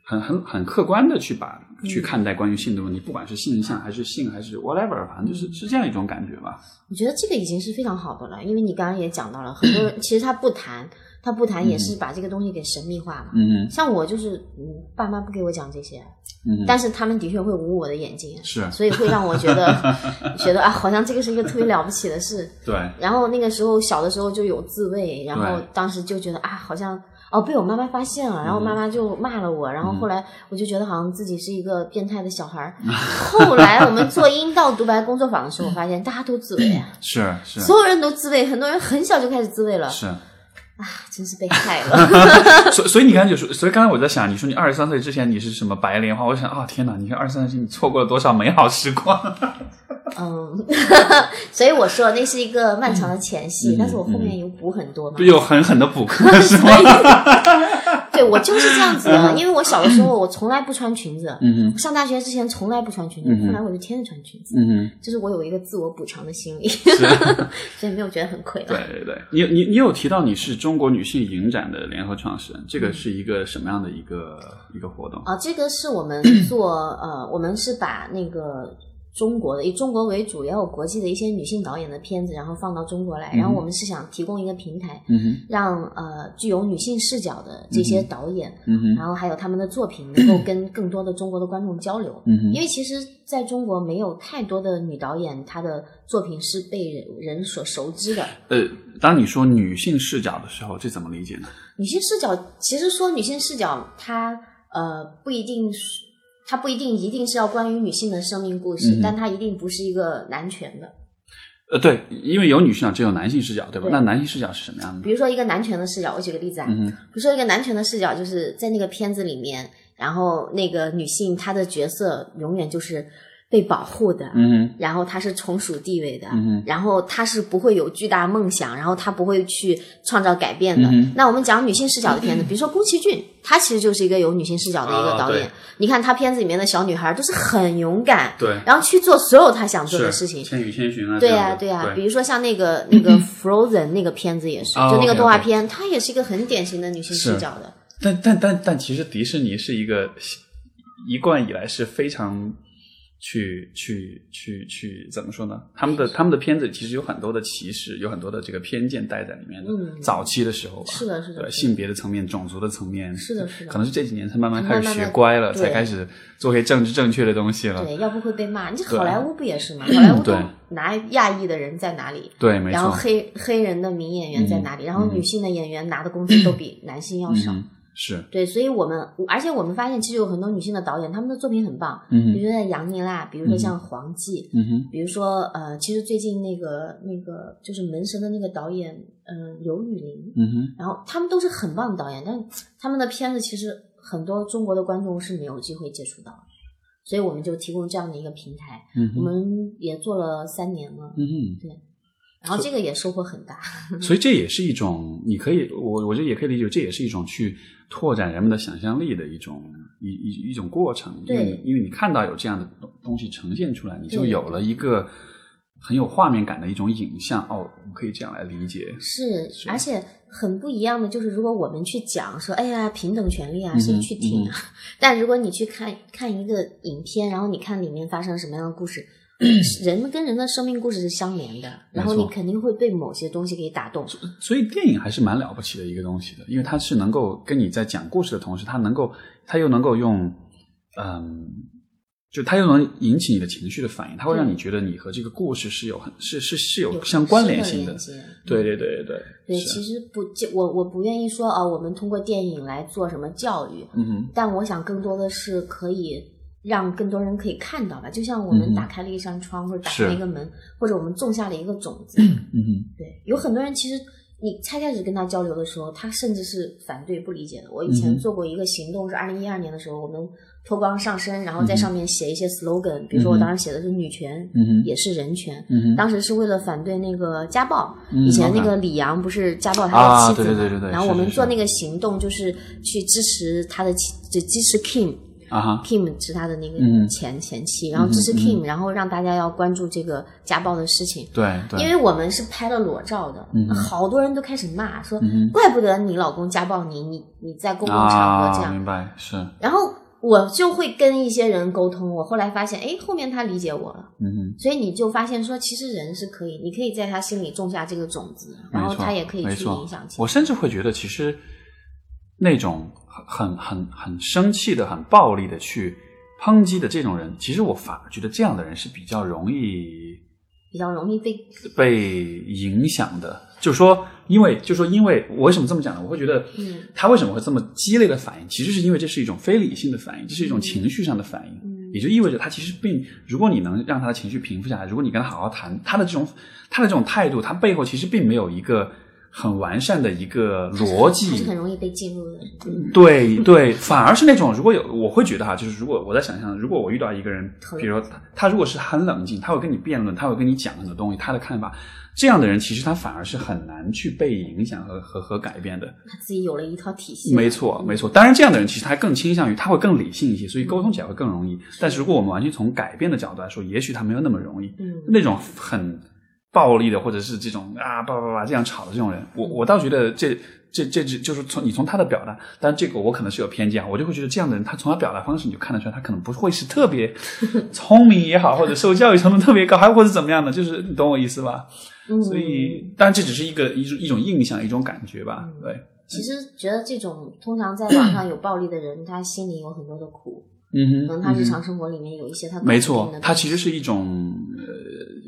很、很、很客观的去把嗯。去看待关于性的问题，不管是性向还是性还是 whatever，反正就是是这样一种感觉吧。我觉得这个已经是非常好的了，因为你刚刚也讲到了，很多人其实他不谈，他不谈也是把这个东西给神秘化嘛。嗯像我就是，嗯，爸妈不给我讲这些，嗯，但是他们的确会捂我的眼睛，是。所以会让我觉得 觉得啊，好像这个是一个特别了不起的事。对，然后那个时候小的时候就有自慰，然后当时就觉得啊，好像哦被我妈妈发现了，然后嗯妈妈就骂了我，然后后来我就觉得好像自己是一个变态的小孩儿。后来我们做阴道独白工作坊的时候，我发现大家都自慰啊，是是。所有人都自慰，很多人很小就开始自慰了，是，啊，真是被害了。所以所以你刚才就说，所以刚才我在想，你说你二十三岁之前你是什么白莲花，我想啊、天哪，你看二十三岁你错过了多少美好时光。嗯，所以我说那是一个漫长的前戏，嗯但是我后面有补很多嘛。就有狠狠的补课是吗？对我就是这样子的，因为我小的时候我从来不穿裙子，上大学之前从来不穿裙子，嗯后来我就天天穿裙子。就是我有一个自我补偿的心理，是 所以没有觉得很亏了。对对对，你你你有提到你是中国女性影展的联合创始人，这个是一个什么样的一个一个活动？啊，这个是我们 做呃，我们是把那个中国的以中国为主，也有国际的一些女性导演的片子，然后放到中国来，然后我们是想提供一个平台，嗯哼，让呃具有女性视角的这些导演，嗯哼，然后还有他们的作品能够跟更多的中国的观众交流。嗯哼，因为其实在中国没有太多的女导演，她的作品是被人人所熟知的。呃，当你说女性视角的时候，这怎么理解呢？女性视角，其实说女性视角，它呃不一定是，它不一定一定是要关于女性的生命故事，嗯但它一定不是一个男权的。呃，对，因为有女视角，只有男性视角，对吧？对那男性视角是什么样的比？如说一个男权的视角，我举个例子啊，嗯，比如说一个男权的视角，就是在那个片子里面，然后那个女性她的角色永远就是被保护的，嗯，然后他是从属地位的，嗯然后他是不会有巨大梦想，然后他不会去创造改变的。嗯那我们讲女性视角的片子，比如说宫崎骏，他其实就是一个有女性视角的一个啊导演。对。你看他片子里面的小女孩都是很勇敢，对，然后去做所有她想做的事情。千与千寻啊，对这样的。呀、对。呀、比如说像那个那个 Frozen 那个片子也是，哦就那个动画片，它也是一个很典型的女性视角。的。但但但但其实迪士尼是一个一贯以来是非常去去去去怎么说呢？他们的他们的片子其实有很多的歧视，有很多的这个偏见带在里面的。嗯早期的时候吧，是的是的对性别的层面、种族的层面，是的是的可能是这几年才慢慢慢开始学乖了，对才开始做些政治正确的东西了。对，要不会被骂。你这好莱坞不也是吗？好莱坞都对拿亚裔的人在哪里？对，没然后错。黑黑人的名演员在哪里？然后嗯女性的演员拿的工资都比男性要少。嗯，是，对，所以我们而且我们发现，其实有很多女性的导演，她们的作品很棒，嗯，比如说像杨妮娜，比如说像黄记，嗯哼，比如说呃，其实最近那个那个就是门神的那个导演，呃，刘雨玲，嗯哼，然后他们都是很棒的导演，但是他们的片子其实很多中国的观众是没有机会接触到的，所以我们就提供这样的一个平台，嗯，我们也做了三年了，嗯哼。然后这个也收获很大。所以这也是一种，你可以，我我觉得也可以理解，这也是一种去拓展人们的想象力的一种一一一种过程。因为对你因为你看到有这样的东东西呈现出来，你就有了一个很有画面感的一种影像。哦，我们可以这样来理解。是，而且很不一样的就是，如果我们去讲说，哎呀，平等权利啊，谁去听啊？但如果你去看看一个影片，然后你看里面发生什么样的故事。人跟人的生命故事是相连的，然后你肯定会被某些东西给打动。所以电影还是蛮了不起的一个东西的，因为它是能够跟你在讲故事的同时，它能够，它又能够用，嗯，就它又能引起你的情绪的反应，它会让你觉得你和这个故事是有很是是是有相关联性的。对对对对对。其实不，我我不愿意说啊，我们通过电影来做什么教育，嗯哼，但我想更多的是可以。让更多人可以看到吧，就像我们打开了一扇窗，或者打开一个门，或者我们种下了一个种子。嗯对，有很多人其实你才开始跟他交流的时候，他甚至是反对、不理解的。我以前做过一个行动，是二零一二年的时候，我们脱光上身，然后在上面写一些 slogan，比如说我当时写的是女权，也是人权。当时是为了反对那个家暴。以前那个李阳不是家暴他的妻子吗？然后我们做那个行动，就是去支持他的妻，就支持 Kim。啊，Kim 是他的那个前前妻，然后支持 Kim，然后让大家要关注这个家暴的事情。对，因为我们是拍了裸照的，好多人都开始骂说，怪不得你老公家暴你，你你在公共场合这样。明白是。然后我就会跟一些人沟通，我后来发现，哎，后面他理解我了。嗯所以你就发现说，其实人是可以，你可以在他心里种下这个种子，然后他也可以去影响。我甚至会觉得，其实那种。很很很生气的、很暴力的去抨击的这种人，其实我反而觉得这样的人是比较容易、比较容易被被影响的。就是说，因为就是说，因为我为什么这么讲呢？我会觉得，嗯，他为什么会这么激烈的反应？其实是因为这是一种非理性的反应，这是一种情绪上的反应。嗯，也就意味着他其实并，如果你能让他的情绪平复下来，如果你跟他好好谈，他的这种他的这种态度，他背后其实并没有一个。很完善的一个逻辑，是很容易被进入的。对对，反而是那种如果有，我会觉得哈，就是如果我在想象，如果我遇到一个人，比如说他，他如果是很冷静，他会跟你辩论，他会跟你讲很多东西，他的看法，这样的人其实他反而是很难去被影响和和和改变的。他自己有了一套体系。没错没错，当然这样的人其实他更倾向于他会更理性一些，所以沟通起来会更容易。但是如果我们完全从改变的角度来说，也许他没有那么容易。嗯，那种很。暴力的，或者是这种啊，叭叭叭这样吵的这种人，我我倒觉得这这这只就是从你从他的表达，但这个我可能是有偏见，我就会觉得这样的人，他从他表达方式你就看得出来，他可能不会是特别 聪明也好，或者受教育程度特别高，还或者怎么样的，就是你懂我意思吧？所以，当然这只是一个一种一种印象，一种感觉吧。对，其实觉得这种通常在网上有暴力的人，他心里有很多的苦。嗯哼，可能他日常生活里面有一些他没错，他其实是一种呃，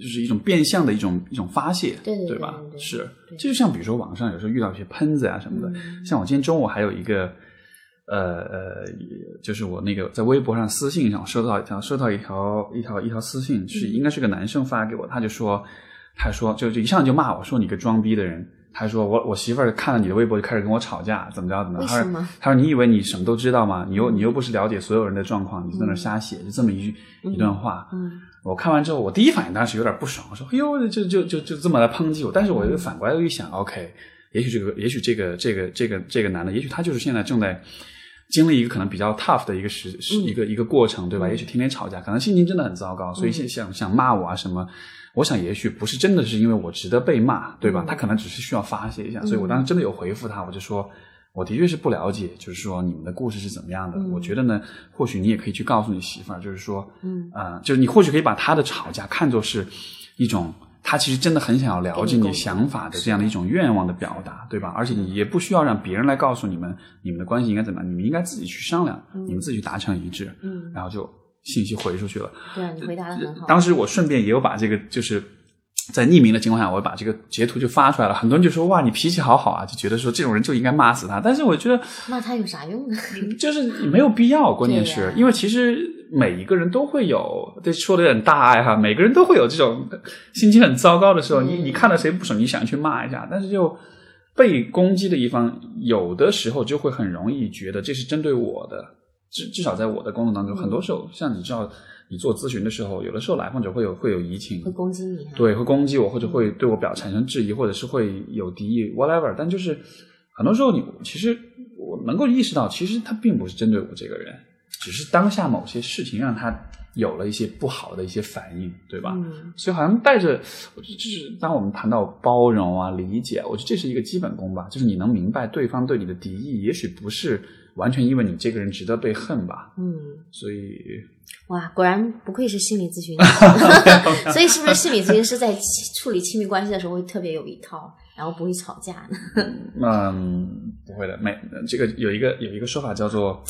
就是一种变相的一种一种发泄，对对对吧？是，就像比如说网上有时候遇到一些喷子啊什么的，像我今天中午还有一个呃呃，就是我那个在微博上私信上收到一条收到一条一条一条私信，是应该是个男生发给我，他就说他说就就一上就骂我说你个装逼的人。他说：“我我媳妇儿看了你的微博就开始跟我吵架，怎么着怎么着？他说：他说你以为你什么都知道吗？你又你又不是了解所有人的状况，你在那瞎写，就这么一句一段话。我看完之后，我第一反应当时有点不爽，我说：哎呦，就就就就这么来抨击我。但是我又反过来又一想，OK，也许这个也许这个这个这个这个男的，也许他就是现在正在经历一个可能比较 tough 的一个时一个一个过程，对吧？也许天天吵架，可能心情真的很糟糕，所以想想骂我啊什么。”我想，也许不是真的是因为我值得被骂，对吧？他可能只是需要发泄一下，所以我当时真的有回复他，我就说，我的确是不了解，就是说你们的故事是怎么样的。我觉得呢，或许你也可以去告诉你媳妇儿，就是说，嗯啊，就是你或许可以把他的吵架看作是一种他其实真的很想要了解你想法的这样的一种愿望的表达，对吧？而且你也不需要让别人来告诉你们你们的关系应该怎么样，你们应该自己去商量，你们自己达成一致，嗯，然后就。信息回出去了，对你回答的很好。当时我顺便也有把这个，就是在匿名的情况下，我把这个截图就发出来了。很多人就说：“哇，你脾气好好啊！”就觉得说这种人就应该骂死他。但是我觉得骂他有啥用呢？就是没有必要。关键是因为其实每一个人都会有，这说的有点大爱哈。每个人都会有这种心情很糟糕的时候。你你看到谁不爽，你想去骂一下，但是就被攻击的一方，有的时候就会很容易觉得这是针对我的。至至少在我的工作当中，很多时候，像你知道，你做咨询的时候，有的时候来访者会有会有移情，会攻击你，对，会攻击我，或者会对我表产生质疑，或者是会有敌意，whatever。但就是很多时候，你其实我能够意识到，其实他并不是针对我这个人，只是当下某些事情让他有了一些不好的一些反应，对吧？嗯所以好像带着，我觉得就是当我们谈到包容啊、理解，我觉得这是一个基本功吧，就是你能明白对方对你的敌意，也许不是完全因为你这个人值得被恨吧。嗯，所以，哇，果然不愧是心理咨询师。所以是不是心理咨询师在处理亲密关系的时候会特别有一套，然后不会吵架呢？嗯，不会的，没这个有一个有一个说法叫做，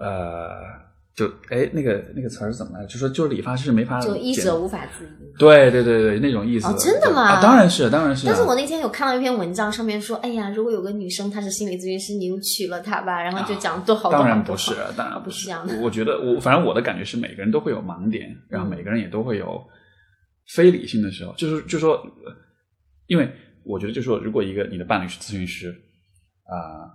呃，就哎那个那个词儿是怎么来？就说就是理发师没法就医者无法自医。对对对对，那种意思。哦真的吗啊，当然是，当然是啊。但是我那天有看到一篇文章，上面说，哎呀，如果有个女生她是心理咨询师，你就娶了她吧，然后就讲多好多好当然不是，当然不是是这样的 我觉得我反正我的感觉是，每个人都会有盲点，然后每个人也都会有非理性的时候。就是就说，呃因为我觉得就说，如果一个你的伴侣是咨询师啊、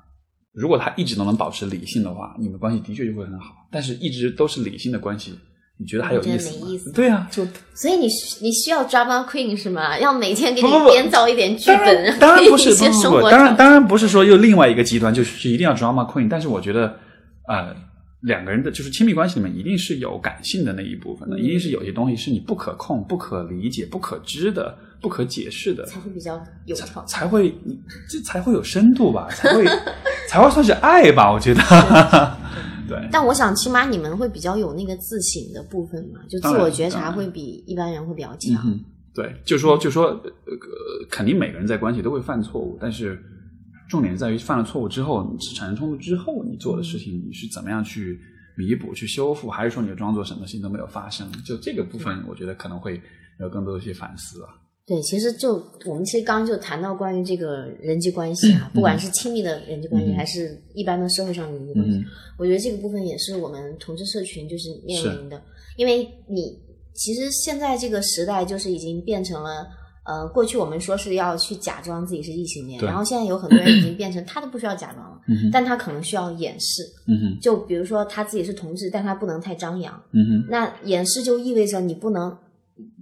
如果他一直都能保持理性的话，你们关系的确就会很好。但是一直都是理性的关系，你觉得还有意思吗？没意思对啊，就所以你你需要 drama queen 是吗？要每天给你编造一点剧当本，然当然不是，给你一些不不不，生活当然当然不是说又另外一个极端，就是一定要 drama queen。但是我觉得，呃，两个人的就是亲密关系里面一定是有感性的那一部分的，嗯一定是有些东西是你不可控、不可理解、不可知的、不可解释的，才会比较有条。才会你这才会有深度吧，才会才会算是爱吧，我觉得。对，但我想，起码你们会比较有那个自省的部分嘛，就自我觉察会比一般人会比较嗯强。嗯，对，就说就说，呃，肯定每个人在关系都会犯错误，但是重点在于犯了错误之后，你产生冲突之后，你做的事情你是怎么样去弥补、去修复，还是说你就装作什么事情都没有发生？就这个部分，我觉得可能会有更多的一些反思啊。对，其实就我们其实刚刚就谈到关于这个人际关系啊，不管是亲密的人际关系，嗯还是一般的社会上的人际关系，嗯我觉得这个部分也是我们同志社群就是面临的，因为你其实现在这个时代就是已经变成了。呃，过去我们说是要去假装自己是异性恋，然后现在有很多人已经变成他都不需要假装了，嗯但他可能需要掩饰。嗯就比如说他自己是同志，但他不能太张扬，嗯那掩饰就意味着你不能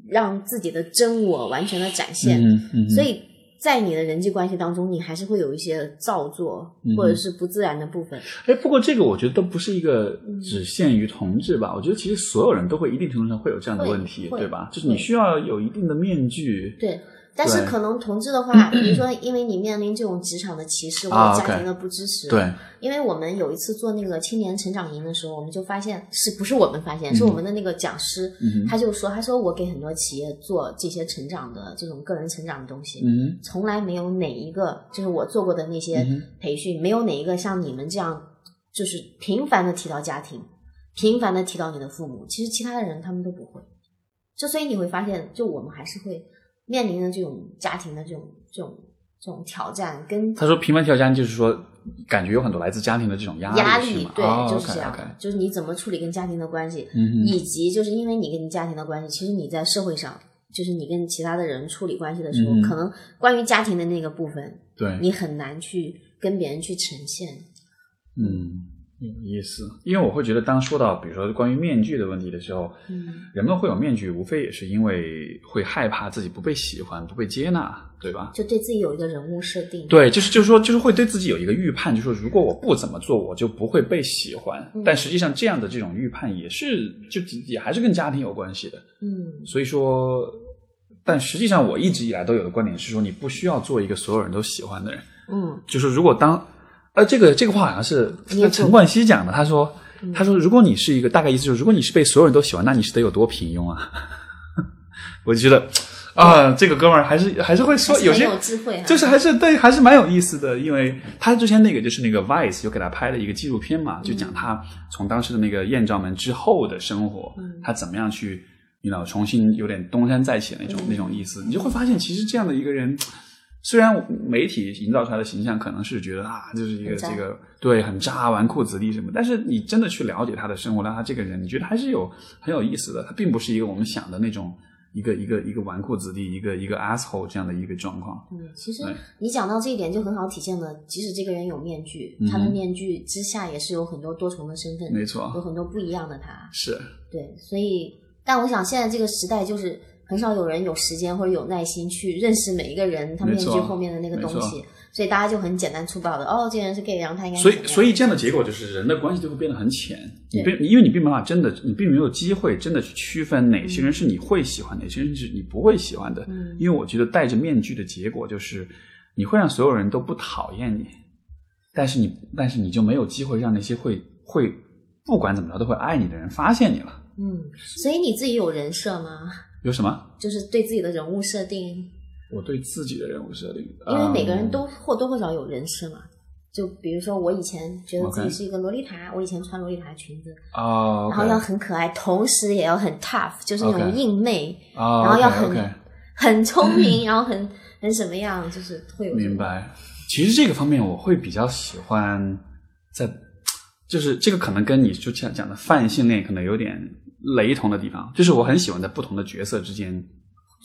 让自己的真我完全的展现，嗯哼嗯，所以在你的人际关系当中，你还是会有一些造作嗯或者是不自然的部分。哎，不过这个我觉得都不是一个嗯只限于同志吧，我觉得其实所有人都会一定程度上会有这样的问题，对吧？就是你需要有一定的面具，对，但是可能同志的话，比如说因为你面临这种职场的歧视或啊者家庭的不支持，对，因为我们有一次做那个青年成长营的时候，我们就发现是不是我们发现，是我们的那个讲师，嗯他就说，他说我给很多企业做这些成长的这种个人成长的东西，嗯从来没有哪一个就是我做过的那些培训，没有哪一个像你们这样，就是频繁的提到家庭，频繁的提到你的父母。其实其他的人他们都不会，就所以你会发现，就我们还是会面临的这种家庭的这种这种这种挑战跟他说平凡挑战就是说，感觉有很多来自家庭的这种压压力，是吗？对，哦就是这样就是你怎么处理跟家庭的关系，嗯以及就是因为你跟你家庭的关系，其实你在社会上，就是你跟其他的人处理关系的时候，嗯可能关于家庭的那个部分，对，你很难去跟别人去呈现。嗯，有意思。因为我会觉得，当说到比如说关于面具的问题的时候，嗯，人们会有面具，无非也是因为会害怕自己不被喜欢、不被接纳，对吧？就对自己有一个人物设定。对，就是就是说，就是会对自己有一个预判，就是说，如果我不怎么做，我就不会被喜欢。嗯但实际上，这样的这种预判也是，就也还是跟家庭有关系的。嗯所以说，但实际上，我一直以来都有的观点是说，你不需要做一个所有人都喜欢的人。嗯就是如果当，呃，这个这个话好像是陈冠希讲的，他说，嗯。他说，如果你是一个大概意思就是，如果你是被所有人都喜欢，那你是得有多平庸啊？我就觉得啊，这个哥们儿还是还是会说有些有智慧啊就是还是对，还是蛮有意思的，因为他之前那个就是那个 Vice 有给他拍了一个纪录片嘛，就讲他从当时的那个艳照门之后的生活，他怎么样去，你知道，重新有点东山再起的那种、那种意思，你就会发现，其实这样的一个人。虽然媒体营造出来的形象可能是觉得啊，就是一个这个对很渣、纨绔子弟什么，但是你真的去了解他的生活，让他这个人，你觉得还是有很有意思的。他并不是一个我们想的那种一个一个一个纨绔子弟、一个一个 asshole 这样的一个状况。嗯，其实你讲到这一点就很好体现了，即使这个人有面具，嗯他的面具之下也是有很多多重的身份，没错有很多不一样的他。是，对，所以，但我想现在这个时代就是很少有人有时间或者有耐心去认识每一个人他面具后面的那个东西，所以大家就很简单粗暴的，哦，这个人是 gay，然后他应该所以所以这样的结果就是人的关系就会变得很浅，你对并因为你并没办法真的，你并没有机会真的去区分哪些人是你会喜欢，哪些人是你不会喜欢的。嗯因为我觉得戴着面具的结果就是你会让所有人都不讨厌你，但是你但是你就没有机会让那些会会不管怎么着都会爱你的人发现你了。嗯，所以你自己有人设吗？有什么？就是对自己的人物设定，我对自己的人物设定，因为每个人嗯。都或多或少有人设嘛。就比如说，我以前觉得自己是一个洛丽塔，我以前穿洛丽塔裙子，然后要很可爱，同时也要很 tough，就是那种硬妹哦然后要很很聪明，然后很很什么样，就是会有明白。其实这个方面我会比较喜欢在，就是这个可能跟你就讲讲的泛性恋可能有点雷同的地方，就是我很喜欢在不同的角色之间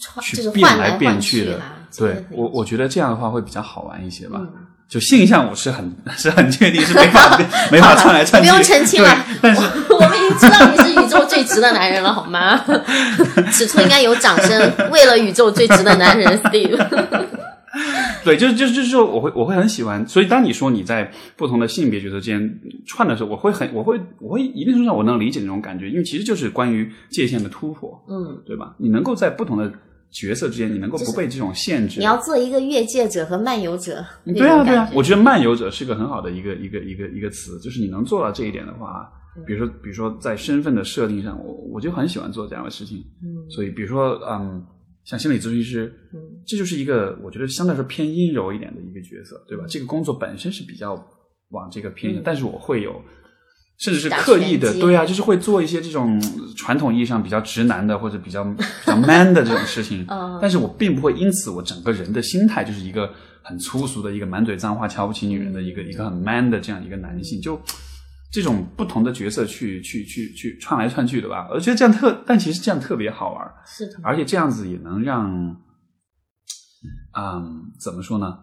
穿去变来变去的。对我，我觉得这样的话会比较好玩一些吧。嗯就性向我是很 是很确定是没法 没法穿来穿去，不用澄清了对，但是我们已经知道你是宇宙最直的男人了，好吗？此处应该有掌声，为了宇宙最直的男人 Steve。对，就是就是就是说，我会我会很喜欢，所以当你说你在不同的性别角色之间串的时候，我会很我会我会一定程度上我能理解那种感觉，因为其实就是关于界限的突破，嗯，对吧？你能够在不同的角色之间，你能够不被这种限制。你要做一个越界者和漫游者。对啊，对啊我觉得漫游者是个很好的一个一个一个一个词，就是你能做到这一点的话，比如说比如说在身份的设定上，我我就很喜欢做这样的事情。嗯所以比如说嗯，像心理咨询师，嗯这就是一个我觉得相对来说偏阴柔一点的一个角色，对吧？这个工作本身是比较往这个偏但是我会有。甚至是刻意的，对啊，就是会做一些这种传统意义上比较直男的或者比较比较 man 的这种事情，嗯但是我并不会因此我整个人的心态就是一个很粗俗的一个满嘴脏话、瞧不起女人的一个一个很 man 的这样一个男性，就这种不同的角色去去去去串来串去的吧，我觉得这样特，但其实这样特别好玩，是的，而且这样子也能让，嗯，怎么说呢？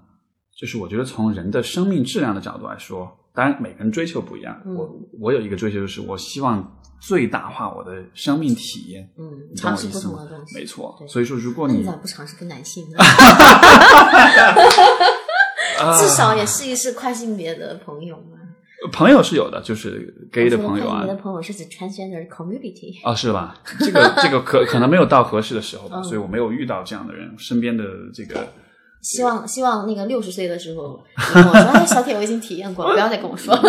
就是我觉得从人的生命质量的角度来说，当然每个人追求不一样。嗯我我有一个追求，就是我希望最大化我的生命体验。嗯，你尝试不同的东？西。没错。所以说，如果你你咋不尝试跟男性呢？啊 至少也试一试跨性别的朋友嘛。朋友是有的，就是 gay 的朋友啊你，的朋友是指 transgender community。啊是吧？这个这个可可能没有到合适的时候吧，嗯所以我没有遇到这样的人。身边的这个希望希望那个六十岁的时候，跟我说，哎，小铁，我已经体验过了，不要再跟我说。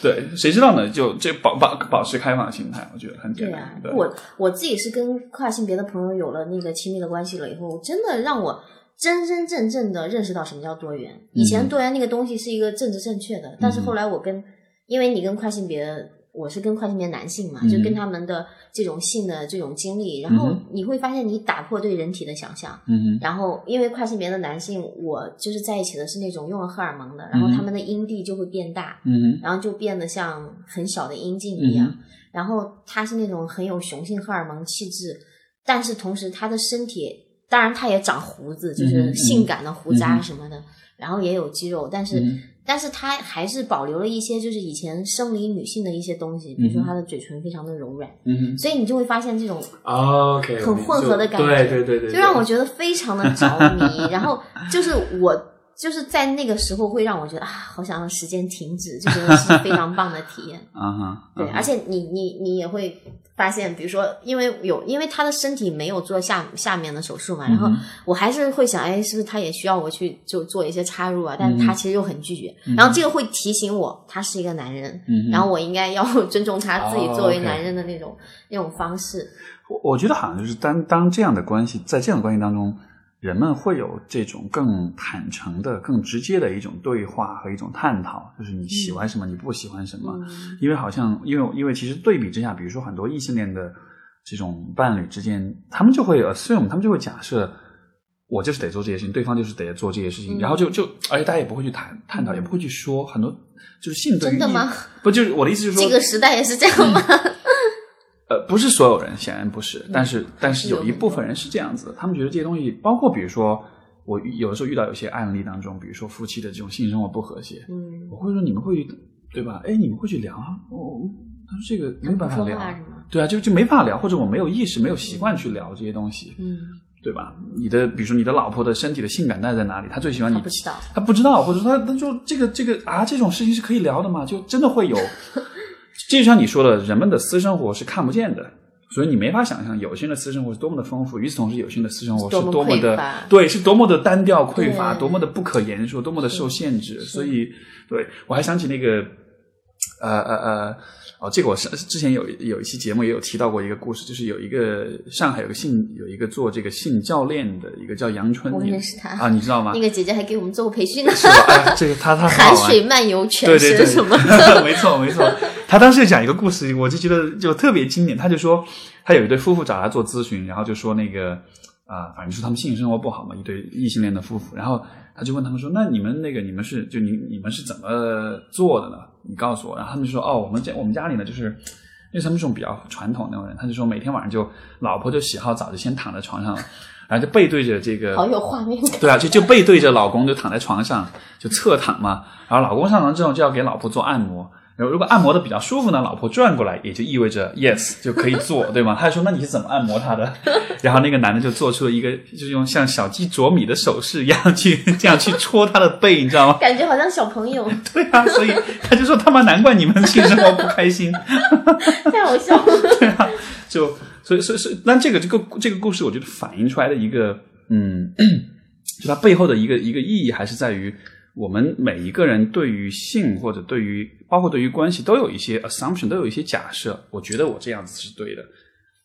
对，谁知道呢？就这保保保持开放的心态，我觉得很简对啊单。，对我我自己是跟跨性别的朋友有了那个亲密的关系了以后，真的让我真真正正的认识到什么叫多元。以前嗯多元那个东西是一个政治正确的，但是后来我跟，因为你跟跨性别，我是跟跨性别男性嘛，嗯就跟他们的这种性的这种经历，然后嗯你会发现你打破对人体的想象。然后，因为跨性别的男性，我就是在一起的是那种用了荷尔蒙的，然后嗯他们的阴蒂就会变大，然后就变得像很小的阴茎一样。嗯然后他是那种很有雄性荷尔蒙气质，但是同时他的身体，当然他也长胡子，就嗯是性感的胡渣什么的，然后也有肌肉，但是、嗯。但是他还是保留了一些就是以前生理女性的一些东西，比如说他的嘴唇非常的柔软，嗯所以你就会发现这种很混合的感觉对对对对，就让我觉得非常的着迷。然后就是我就是在那个时候会让我觉得啊，好想让时间停止，就觉得是非常棒的体验。啊哈，对，而且你你你也会发现，比如说，因为有因为他的身体没有做下下面的手术嘛，然后我还是会想，哎，是不是他也需要我去就做一些插入啊？但嗯是他其实又很拒绝，然后这个会提醒我，他是一个男人，然后我应该要 尊重他自己哦作为男人的那种、那种方式。我我觉得好像就是当当这样的关系，在这样的关系当中，人们会有这种更坦诚的、更直接的一种对话和一种探讨，就是你喜欢什么，你不喜欢什么。嗯因为好像，因为因为其实对比之下，比如说很多异性恋的这种伴侣之间，他们就会 assume，他们就会假设。我就是得做这些事情，对方就是得做这些事情，嗯然后就就，而且大家也不会去谈探讨，也不会去说很多，就是性对于真的吗？不就是我的意思就是说，这个时代也是这样吗？呃，不是所有人，显然不是，但是但是是有有一部分人是这样子的，他们觉得这些东西，包括比如说我有的时候遇到有些案例当中，比如说夫妻的这种性生活不和谐，嗯，我会说你们会对吧？哎，你们会去聊啊？哦，他说这个没有办法聊？对啊，就就没法聊，或者我没有意识、没有习惯去聊这些东西，嗯，对吧？你的比如说你的老婆的身体的性感带在哪里？她最喜欢你他不知道，他不知道，或者说他他就这个这个啊，这种事情是可以聊的嘛？就真的会有，就像你说的，人们的私生活是看不见的，所以你没法想象有些人的私生活是多么的丰富，与此同时，有些人的私生活是多么多么的对，是多么的单调匮乏，多么的不可言说，多么的受限制。所以，对我还想起那个，呃呃呃。哦，这个我是之前有有一期节目也有提到过一个故事，就是有一个上海有个性有一个做这个性教练的一个叫杨春，我认识他啊，你知道吗？那个姐姐还给我们做过培训呢，是吧？哎，这个他他很含好 玩。水漫游全身什么 没错没错。他当时讲一个故事，我就觉得就特别经典。他就说，他有一对夫妇找他做咨询，然后就说那个啊、反正说他们性生活不好嘛，一对异性恋的夫妇。然后他就问他们说，那你们那个你们是就你你们是怎么做的呢？你告诉我。然后他们就说，哦，我们家我们家里呢就是。因为他们这种比较传统那种人，他就说每天晚上就老婆就洗好澡就先躺在床上，然后就背对着这个好有画面感。对啊，就就背对着老公就躺在床上，就侧躺嘛。然后老公上床之后就要给老婆做按摩。然后如果按摩的比较舒服呢，老婆转过来也就意味着 yes 就可以做，对吗？他就说那你是怎么按摩他的？然后那个男的就做出了一个就是用像小鸡啄米的手势一样去这样去戳他的背，你知道吗？感觉好像小朋友，对啊，所以他就说他妈难怪你们性生活不开心。太好笑了。对啊，就所以所以所以，那这个这个这个故事，我觉得反映出来的一个嗯，就它背后的一个一个意义，还是在于我们每一个人对于性或者对于包括对于关系都有一些 assumption，都有一些假设。我觉得我这样子是对的，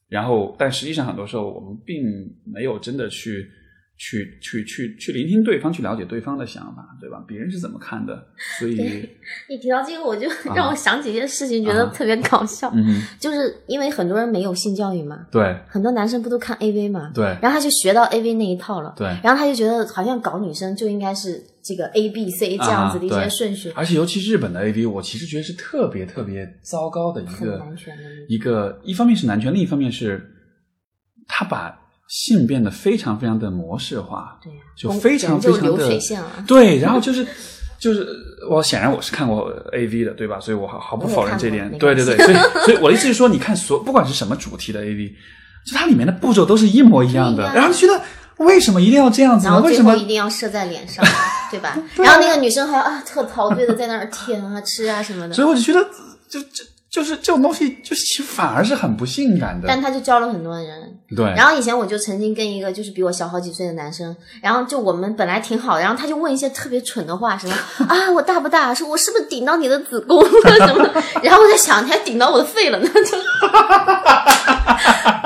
然后但实际上很多时候我们并没有真的去。去去去去聆听对方，去了解对方的想法，对吧？别人是怎么看的？所以，你提到这个，我就让我想起一件事情，觉得特别搞笑。啊嗯，就是因为很多人没有性教育嘛，对很多男生不都看 AV 嘛，对然后他就学到 AV 那一套了，对，然后他就觉得好像搞女生就应该是这个 A B C 这样子的一些顺序，而且尤其日本的 AV，我其实觉得是特别特别糟糕的一个男权的。一个，一方面是男权，另一方面是他把性变得非常非常的模式化，对呀，就非常非常的水线了。对，然后就是就是我显然我是看过 A V 的，对吧？所以我毫毫不否认这点。对对对，所以所以我的意思是说，你看所不管是什么主题的 A V，就它里面的步骤都是一模一样的，然后觉得为什么一定要这样子呢？然后为什么？最后一定要射在脸上，对吧？然后那个女生还要啊特陶醉的在那儿舔啊吃啊什么的，所以我就觉得，就就就是这种东西，就其实反而是很不性感的。但他就教了很多人。对，然后以前我就曾经跟一个就是比我小好几岁的男生，然后就我们本来挺好的，然后他就问一些特别蠢的话，什么啊我大不大？说我是不是顶到你的子宫了什么的？然后我在想，你还顶到我的肺了呢？就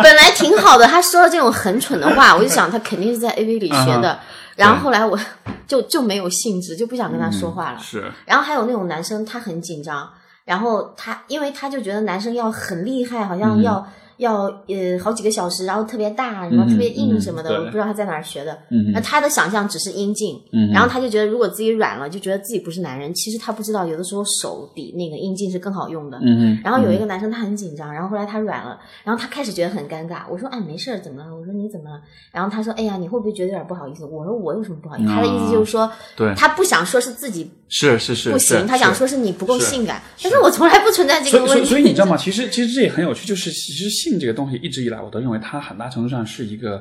本来挺好的，他说了这种很蠢的话，我就想他肯定是在 AV 里学的。然后后来我 就就没有兴致，就不想跟他说话了。是然后还有那种男生，他很紧张，然后他因为他就觉得男生要很厉害，好像要、要呃好几个小时，然后特别大，然后特别硬什么的，嗯嗯我不知道他在哪儿学的。嗯那他的想象只是阴茎，嗯然后他就觉得如果自己软了，就觉得自己不是男人。其实他不知道，有的时候手比那个阴茎是更好用的。嗯，然后有一个男生他很紧张，然后后来他软了，然后他开始觉得很尴尬。我说哎没事儿，怎么了？我说你怎么了？然后他说哎呀你会不会觉得有点不好意思？我说我有什么不好意思？他的意思就是说，他不想说是自己是是是，不行，他想说是你不够性感，但是我从来不存在这所以，所以，个问题。所以你知道吗？其实，其实这也很有趣，就是其实性这个东西，一直以来我都认为它很大程度上是一个，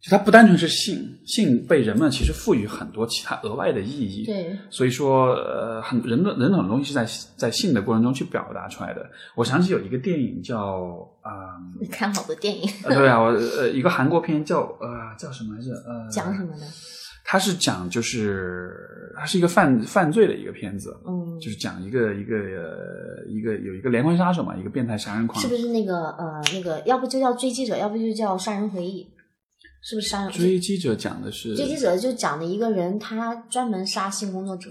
就它不单纯是性，性被人们其实赋予很多其他额外的意义。对，所以说，呃，很人的人的很多东西是在在性的过程中去表达出来的。我想起有一个电影叫啊、你看好多电影呃对啊，我呃一个韩国片叫呃叫什么来着？呃，讲什么的？它是讲就是它是一个犯犯罪的一个片子，嗯，就是讲一个一个呃一个有一个连环杀手嘛，一个变态杀人狂是，不是那个呃那个，要不就叫追击者，要不就叫杀人回忆？是不是杀人？追击者讲的是追击者就讲的一个人，他专门杀性工作者，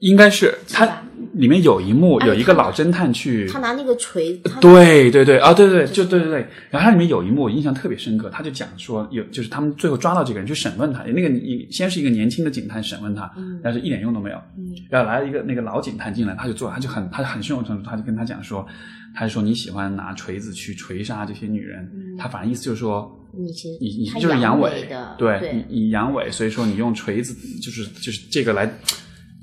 应该是他里面有一幕哎有一个老侦探去他拿那个锤，子对对对啊，对对对，就对对对。然后它里面有一幕我印象特别深刻，他就讲说有，就是他们最后抓到这个人去审问他，那个你先是一个年轻的警探审问他，嗯但是一点用都没有。嗯然后来了一个那个老警探进来，他就做，他就很他很胸有成竹，他就跟他讲说，他就说你喜欢拿锤子去锤杀这些女人，他反正意思就是说。你其实你你就是阳痿对你你阳痿，所以说你用锤子就是就是这个来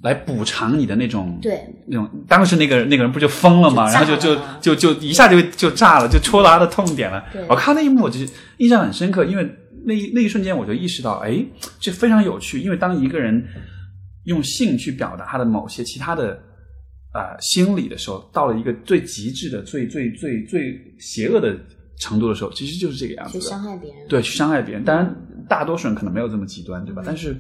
来补偿你的那种对那种。当时那个那个人不就疯了吗？然后就就就就一下就就炸了，就戳到他的痛点了对。我看那一幕，我就印象很深刻，因为那一那一瞬间我就意识到，哎，这非常有趣。因为当一个人用性去表达他的某些其他的呃心理的时候，到了一个最极致的、最最最最邪恶的程度的时候，其实就是这个样子。去伤害别人。对，去伤害别人。当然，大多数人可能没有这么极端，对吧？但是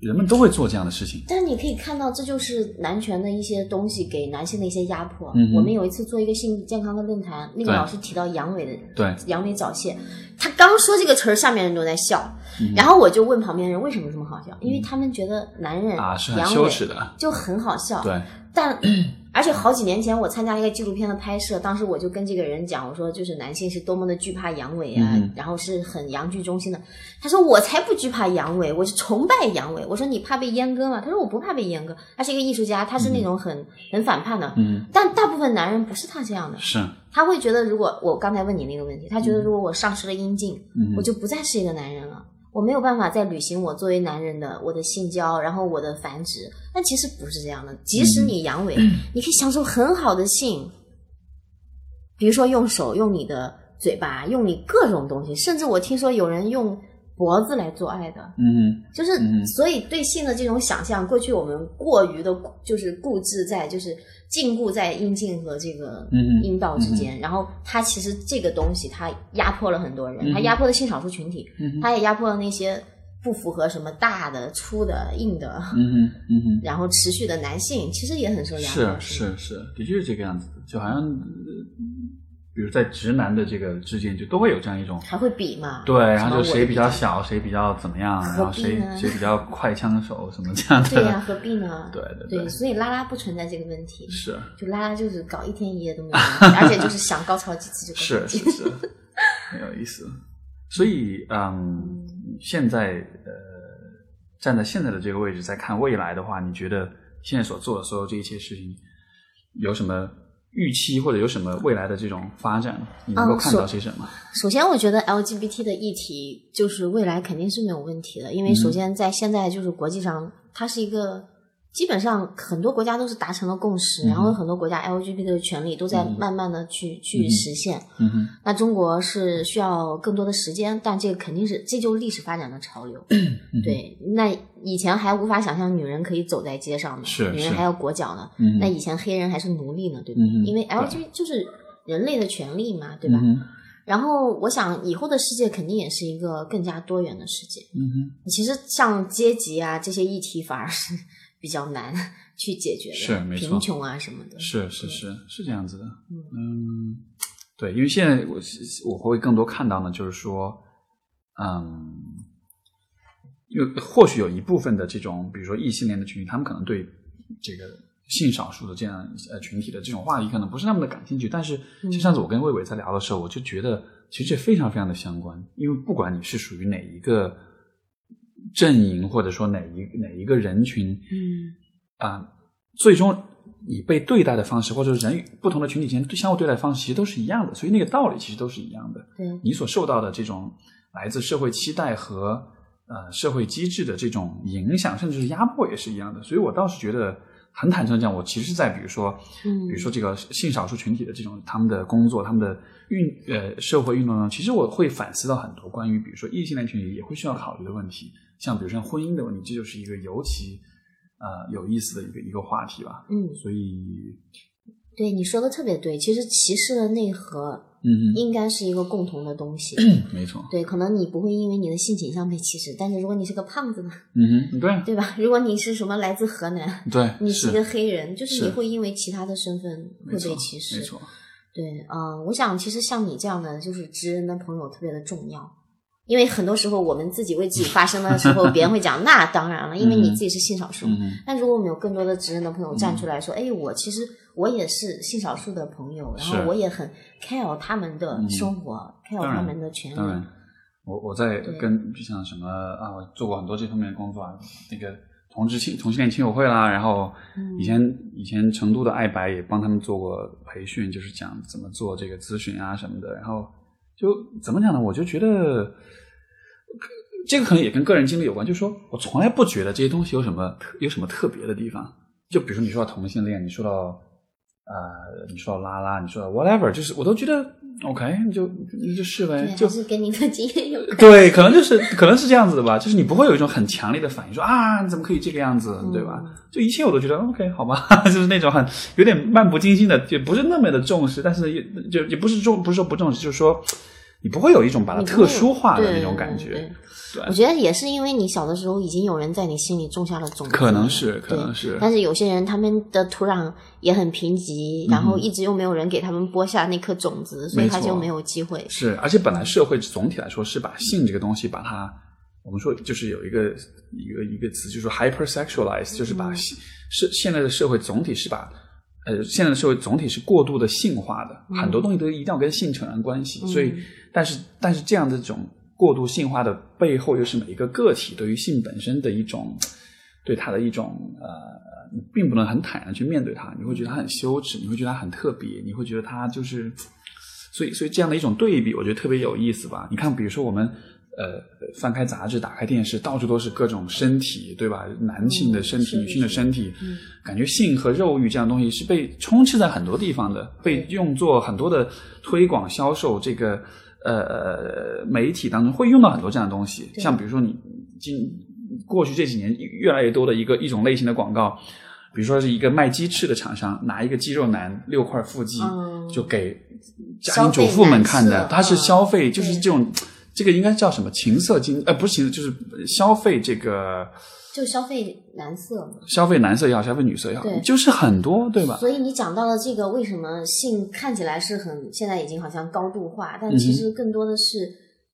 人们都会做这样的事情。但是你可以看到，这就是男权的一些东西给男性的一些压迫。嗯我们有一次做一个性健康的论坛，那个老师提到阳痿的对，阳痿早泄，他刚说这个词儿，下面人都在笑，嗯然后我就问旁边人为什么这么好笑，因为他们觉得男人啊，是很阳痿羞耻的。就很好笑。对，但而且好几年前我参加了一个纪录片的拍摄，当时我就跟这个人讲，我说就是男性是多么的惧怕阳痿啊，嗯然后是很阳具中心的。他说我才不惧怕阳痿，我是崇拜阳痿。我说你怕被阉割吗？他说我不怕被阉割。他是一个艺术家，他是那种很、很反叛的。嗯，但大部分男人不是他这样的，是，他会觉得如果我刚才问你那个问题，他觉得如果我丧失了阴茎，嗯我就不再是一个男人了。我没有办法再履行我作为男人的我的性交，然后我的繁殖。但其实不是这样的，即使你阳痿，你可以享受很好的性，比如说用手、用你的嘴巴、用你各种东西，甚至我听说有人用脖子来做爱的，嗯就是嗯所以对性的这种想象，过去我们过于的，就是固执在就是禁锢在阴茎和这个嗯阴道之间，然后它其实这个东西它压迫了很多人，嗯它压迫了性少数群体，嗯它也压迫了那些不符合什么大的、粗的、硬的，嗯哼嗯，然后持续的男性，其实也很受压是迫。是是是，的确是这个样子的，就好像，呃比如在直男的这个之间，就都会有这样一种。还会比嘛？对，然后就谁比较小，谁比较怎么样，然后谁谁比较快枪手什么这样的。对呀、何必呢？对对对，所以拉拉不存在这个问题。是就拉拉就是搞一天一夜都没有，而且就是想高潮几次就高是潮几次。是是，很有意思。所以，嗯，现在呃，站在现在的这个位置再看未来的话，你觉得现在所做的所有这一切事情，有什么预期，或者有什么未来的这种发展？你能够看到些什么？首先，我觉得 LGBT 的议题就是未来肯定是没有问题的，因为嗯首先在现在就是国际上，它是一个基本上很多国家都是达成了共识，嗯然后很多国家 LGBT 的权利都在嗯慢慢的去、去实现。那中国是需要更多的时间，但这个肯定是这就是历史发展的潮流。嗯对，那以前还无法想象女人可以走在街上呢，女人还要裹脚呢。嗯那以前黑人还是奴隶呢，对吧？嗯因为 LGBT 就是人类的权利嘛，对吧？嗯，然后我想以后的世界肯定也是一个更加多元的世界。嗯哼，其实像阶级啊这些议题反而是比较难 去解决的，是没错贫穷啊什么的。是是是是这样子的。嗯，对，因为现在我我会更多看到呢，就是说，嗯，因为或许有一部分的这种，比如说异性恋的群体，他们可能对这个性少数的这样呃群体的这种话题可能不是那么的感兴趣。但是，嗯就上次我跟魏伟在聊的时候，我就觉得其实这非常非常的相关，因为不管你是属于哪一个阵营，或者说哪一哪一个人群，嗯啊、最终你被对待的方式，或者是人与不同的群体间相互对待的方式，其实都是一样的，所以那个道理其实都是一样的。对，你所受到的这种来自社会期待和呃社会机制的这种影响，甚至是压迫，也是一样的。所以我倒是觉得，很坦诚地讲，我其实，在比如说，嗯比如说这个性少数群体的这种他们的工作、他们的运呃社会运动中，其实我会反思到很多关于比如说异性恋群体也会需要考虑的问题，像比如像婚姻的问题，这就是一个尤其呃有意思的一个一个话题吧。嗯，所以，对你说的特别对。其实歧视的内核嗯应该是一个共同的东西。嗯，没错，对，可能你不会因为你的性倾向被歧视，但是如果你是个胖子呢，嗯哼，对对吧？如果你是什么来自河南，对，你是一个黑人，就是是你会因为其他的身份会被歧视。没错，对，嗯、我想其实像你这样的就是知恩的朋友特别的重要，因为很多时候我们自己为自己发声的时候，别人会讲那当然了，因为你自己是性少数。但如果我们有更多的直人的朋友站出来说，哎，我其实我也是性少数的朋友，然后我也很 care 他们的嗯。生活、c a r e 他们的权利。当然，我我在跟就像什么啊，我做过很多这方面的工作啊，那个同志亲同性恋亲友会啦，然后嗯以前、以前成都的爱白也帮他们做过培训，就是讲怎么做这个咨询啊什么的，然后就怎么讲呢？我就觉得。这个可能也跟个人经历有关，就是说我从来不觉得这些东西有什么特有什么特别的地方。就比如说你说到同性恋，你说到呃，你说到拉拉，你说到 whatever，就是我都觉得 OK，你就你就是呗，就还是跟你的经验有关。对，可能就是可能是这样子的吧，就是你不会有一种很强烈的反应，说啊你怎么可以这个样子，对吧？就一切我都觉得 OK 好吧，就是那种很有点漫不经心的，也不是那么的重视，但是也就也不是重不是说不重视，就是说你不会有一种把它特殊化的那种感觉对我觉得也是因为你小的时候已经有人在你心里种下了种子，可能是可能是。但是有些人他们的土壤也很贫瘠，然后一直又没有人给他们播下那颗种子，所以他就没有机会。是，而且本来社会总体来说是把性这个东西把它，我们说就是有一个一个一个词，就是 hypersexualize，就是把性是现在的社会总体是把。呃，现在的社会总体是过度的性化的，很多东西都一定要跟性扯上关系。所以，但是但是这样的这种过度性化的背后，又是每一个个体对于性本身的一种对它的一种呃，你并不能很坦然去面对它，你会觉得它很羞耻，你会觉得它很特别，你会觉得它就是，所以所以这样的一种对比，我觉得特别有意思吧。你看，比如说我们。呃，翻开杂志，打开电视，到处都是各种身体，对吧？男性的身体，嗯女性的身体，感觉性和肉欲这样东西是被充斥在很多地方的，被用作很多的推广、销售这个呃媒体当中会用到很多这样的东西。像比如说你今过去这几年越来越多的一个一种类型的广告，比如说是一个卖鸡翅的厂商拿一个肌肉男六块腹肌，嗯就给家庭主妇们看的，消费男色它是消费，嗯就是这种。这个应该叫什么情色经？呃，不是情色，就是消费这个就消费男色嘛。消费男色也好，消费女色也好对，就是很多，对吧？所以你讲到了这个，为什么性看起来是很现在已经好像高度化，但嗯其实更多的是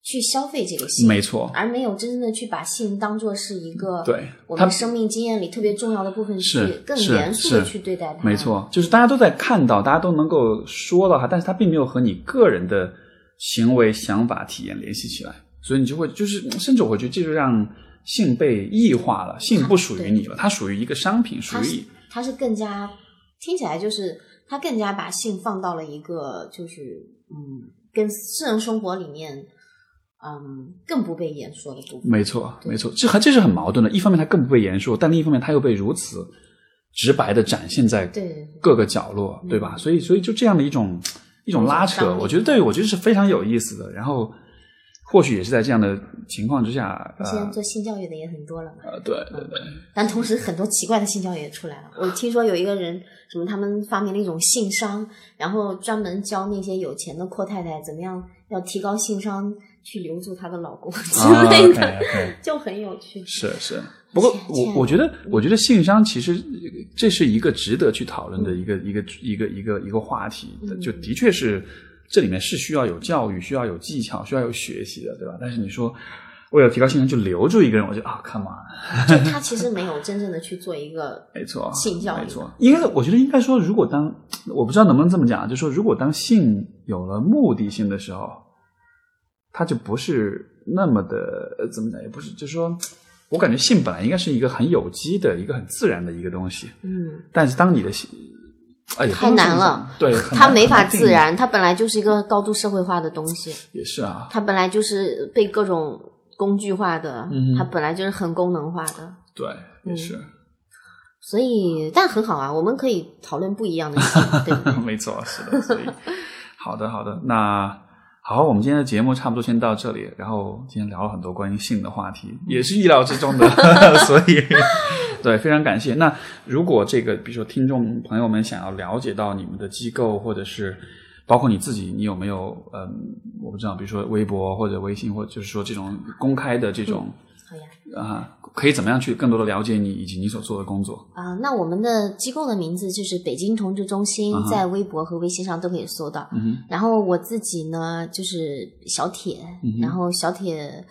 去消费这个性，没错，而没有真正的去把性当做是一个对我们生命经验里特别重要的部分，是去更严肃的去对待它。没，错，就是大家都在看到，大家都能够说到它，但是它并没有和你个人的行为、想法、体验联系起来，所以你就会就是，甚至我会觉得这就让性被异化了，性不属于你了，它属于一个商品，属于它是更加听起来就是它更加把性放到了一个就是嗯，跟私人生活里面嗯更不被言说的部分。没错，没错，这还这是很矛盾的。一方面它更不被言说，但另一方面它又被如此直白的展现在各个角落，对吧？所以，所以就这样的一种一种拉扯，我觉得对我觉得是非常有意思的。然后，或许也是在这样的情况之下，呃现在做性教育的也很多了嘛，呃，对对对，但同时很多奇怪的性教育也出来了。我听说有一个人，什么他们发明了一种性商，然后专门教那些有钱的阔太太怎么样要提高性商去留住她的老公 之啊类的就很有趣。是是。不过我我觉得，我觉得性商其实这是一个值得去讨论的一个、一个一个一个一个话题，嗯就的确是这里面是需要有教育，需要有技巧，需要有学习的，对吧？但是你说为了提高性商就留住一个人，我就啊，come on，就他其实没有真正的去做一个 没错，性教育没错。应该我觉得应该说，如果当我不知道能不能这么讲，就说如果当性有了目的性的时候，它就不是那么的呃怎么讲，也不是，就是说。我感觉性本来应该是一个很有机的、一个很自然的一个东西，嗯，但是当你的性，太难了，对，很它没法自然，它本来就是一个高度社会化的东西，也是啊，它本来就是被各种工具化的，嗯它本来就是很功能化的。对，也嗯是，所以，但很好啊，我们可以讨论不一样的性，对不对？没错，是的，所以。好的，好的，那好，我们今天的节目差不多先到这里。然后今天聊了很多关于性的话题，也是意料之中的，所以对，非常感谢。那如果这个，比如说听众朋友们想要了解到你们的机构，或者是包括你自己，你有没有嗯，我不知道，比如说微博或者微信，或者就是说这种公开的这种啊、可以怎么样去更多的了解你以及你所做的工作？啊、那我们的机构的名字就是北京同志中心在微博和微信上都可以搜到。嗯，然后我自己呢，就是小铁，嗯然后小铁，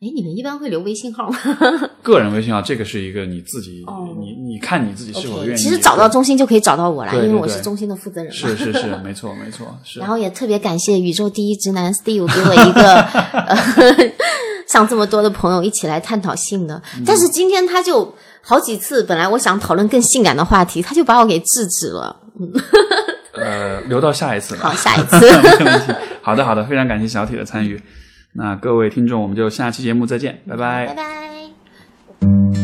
哎，你们一般会留微信号吗 个人微信号，这个是一个你自己，哦你你看你自己是否愿意。其实找到中心就可以找到我了，对对因为我是中心的负责人嘛。是是是，没错没错，是。然后也特别感谢宇宙第一直男 Steve 给我一个，呃、像这么多的朋友一起来探讨性的，嗯但是今天他就好几次，本来我想讨论更性感的话题，他就把我给制止了。呃，留到下一次吧。好，下一次。没问题。好的好的，非常感谢小铁的参与。那各位听众，我们就下期节目再见，拜拜拜拜。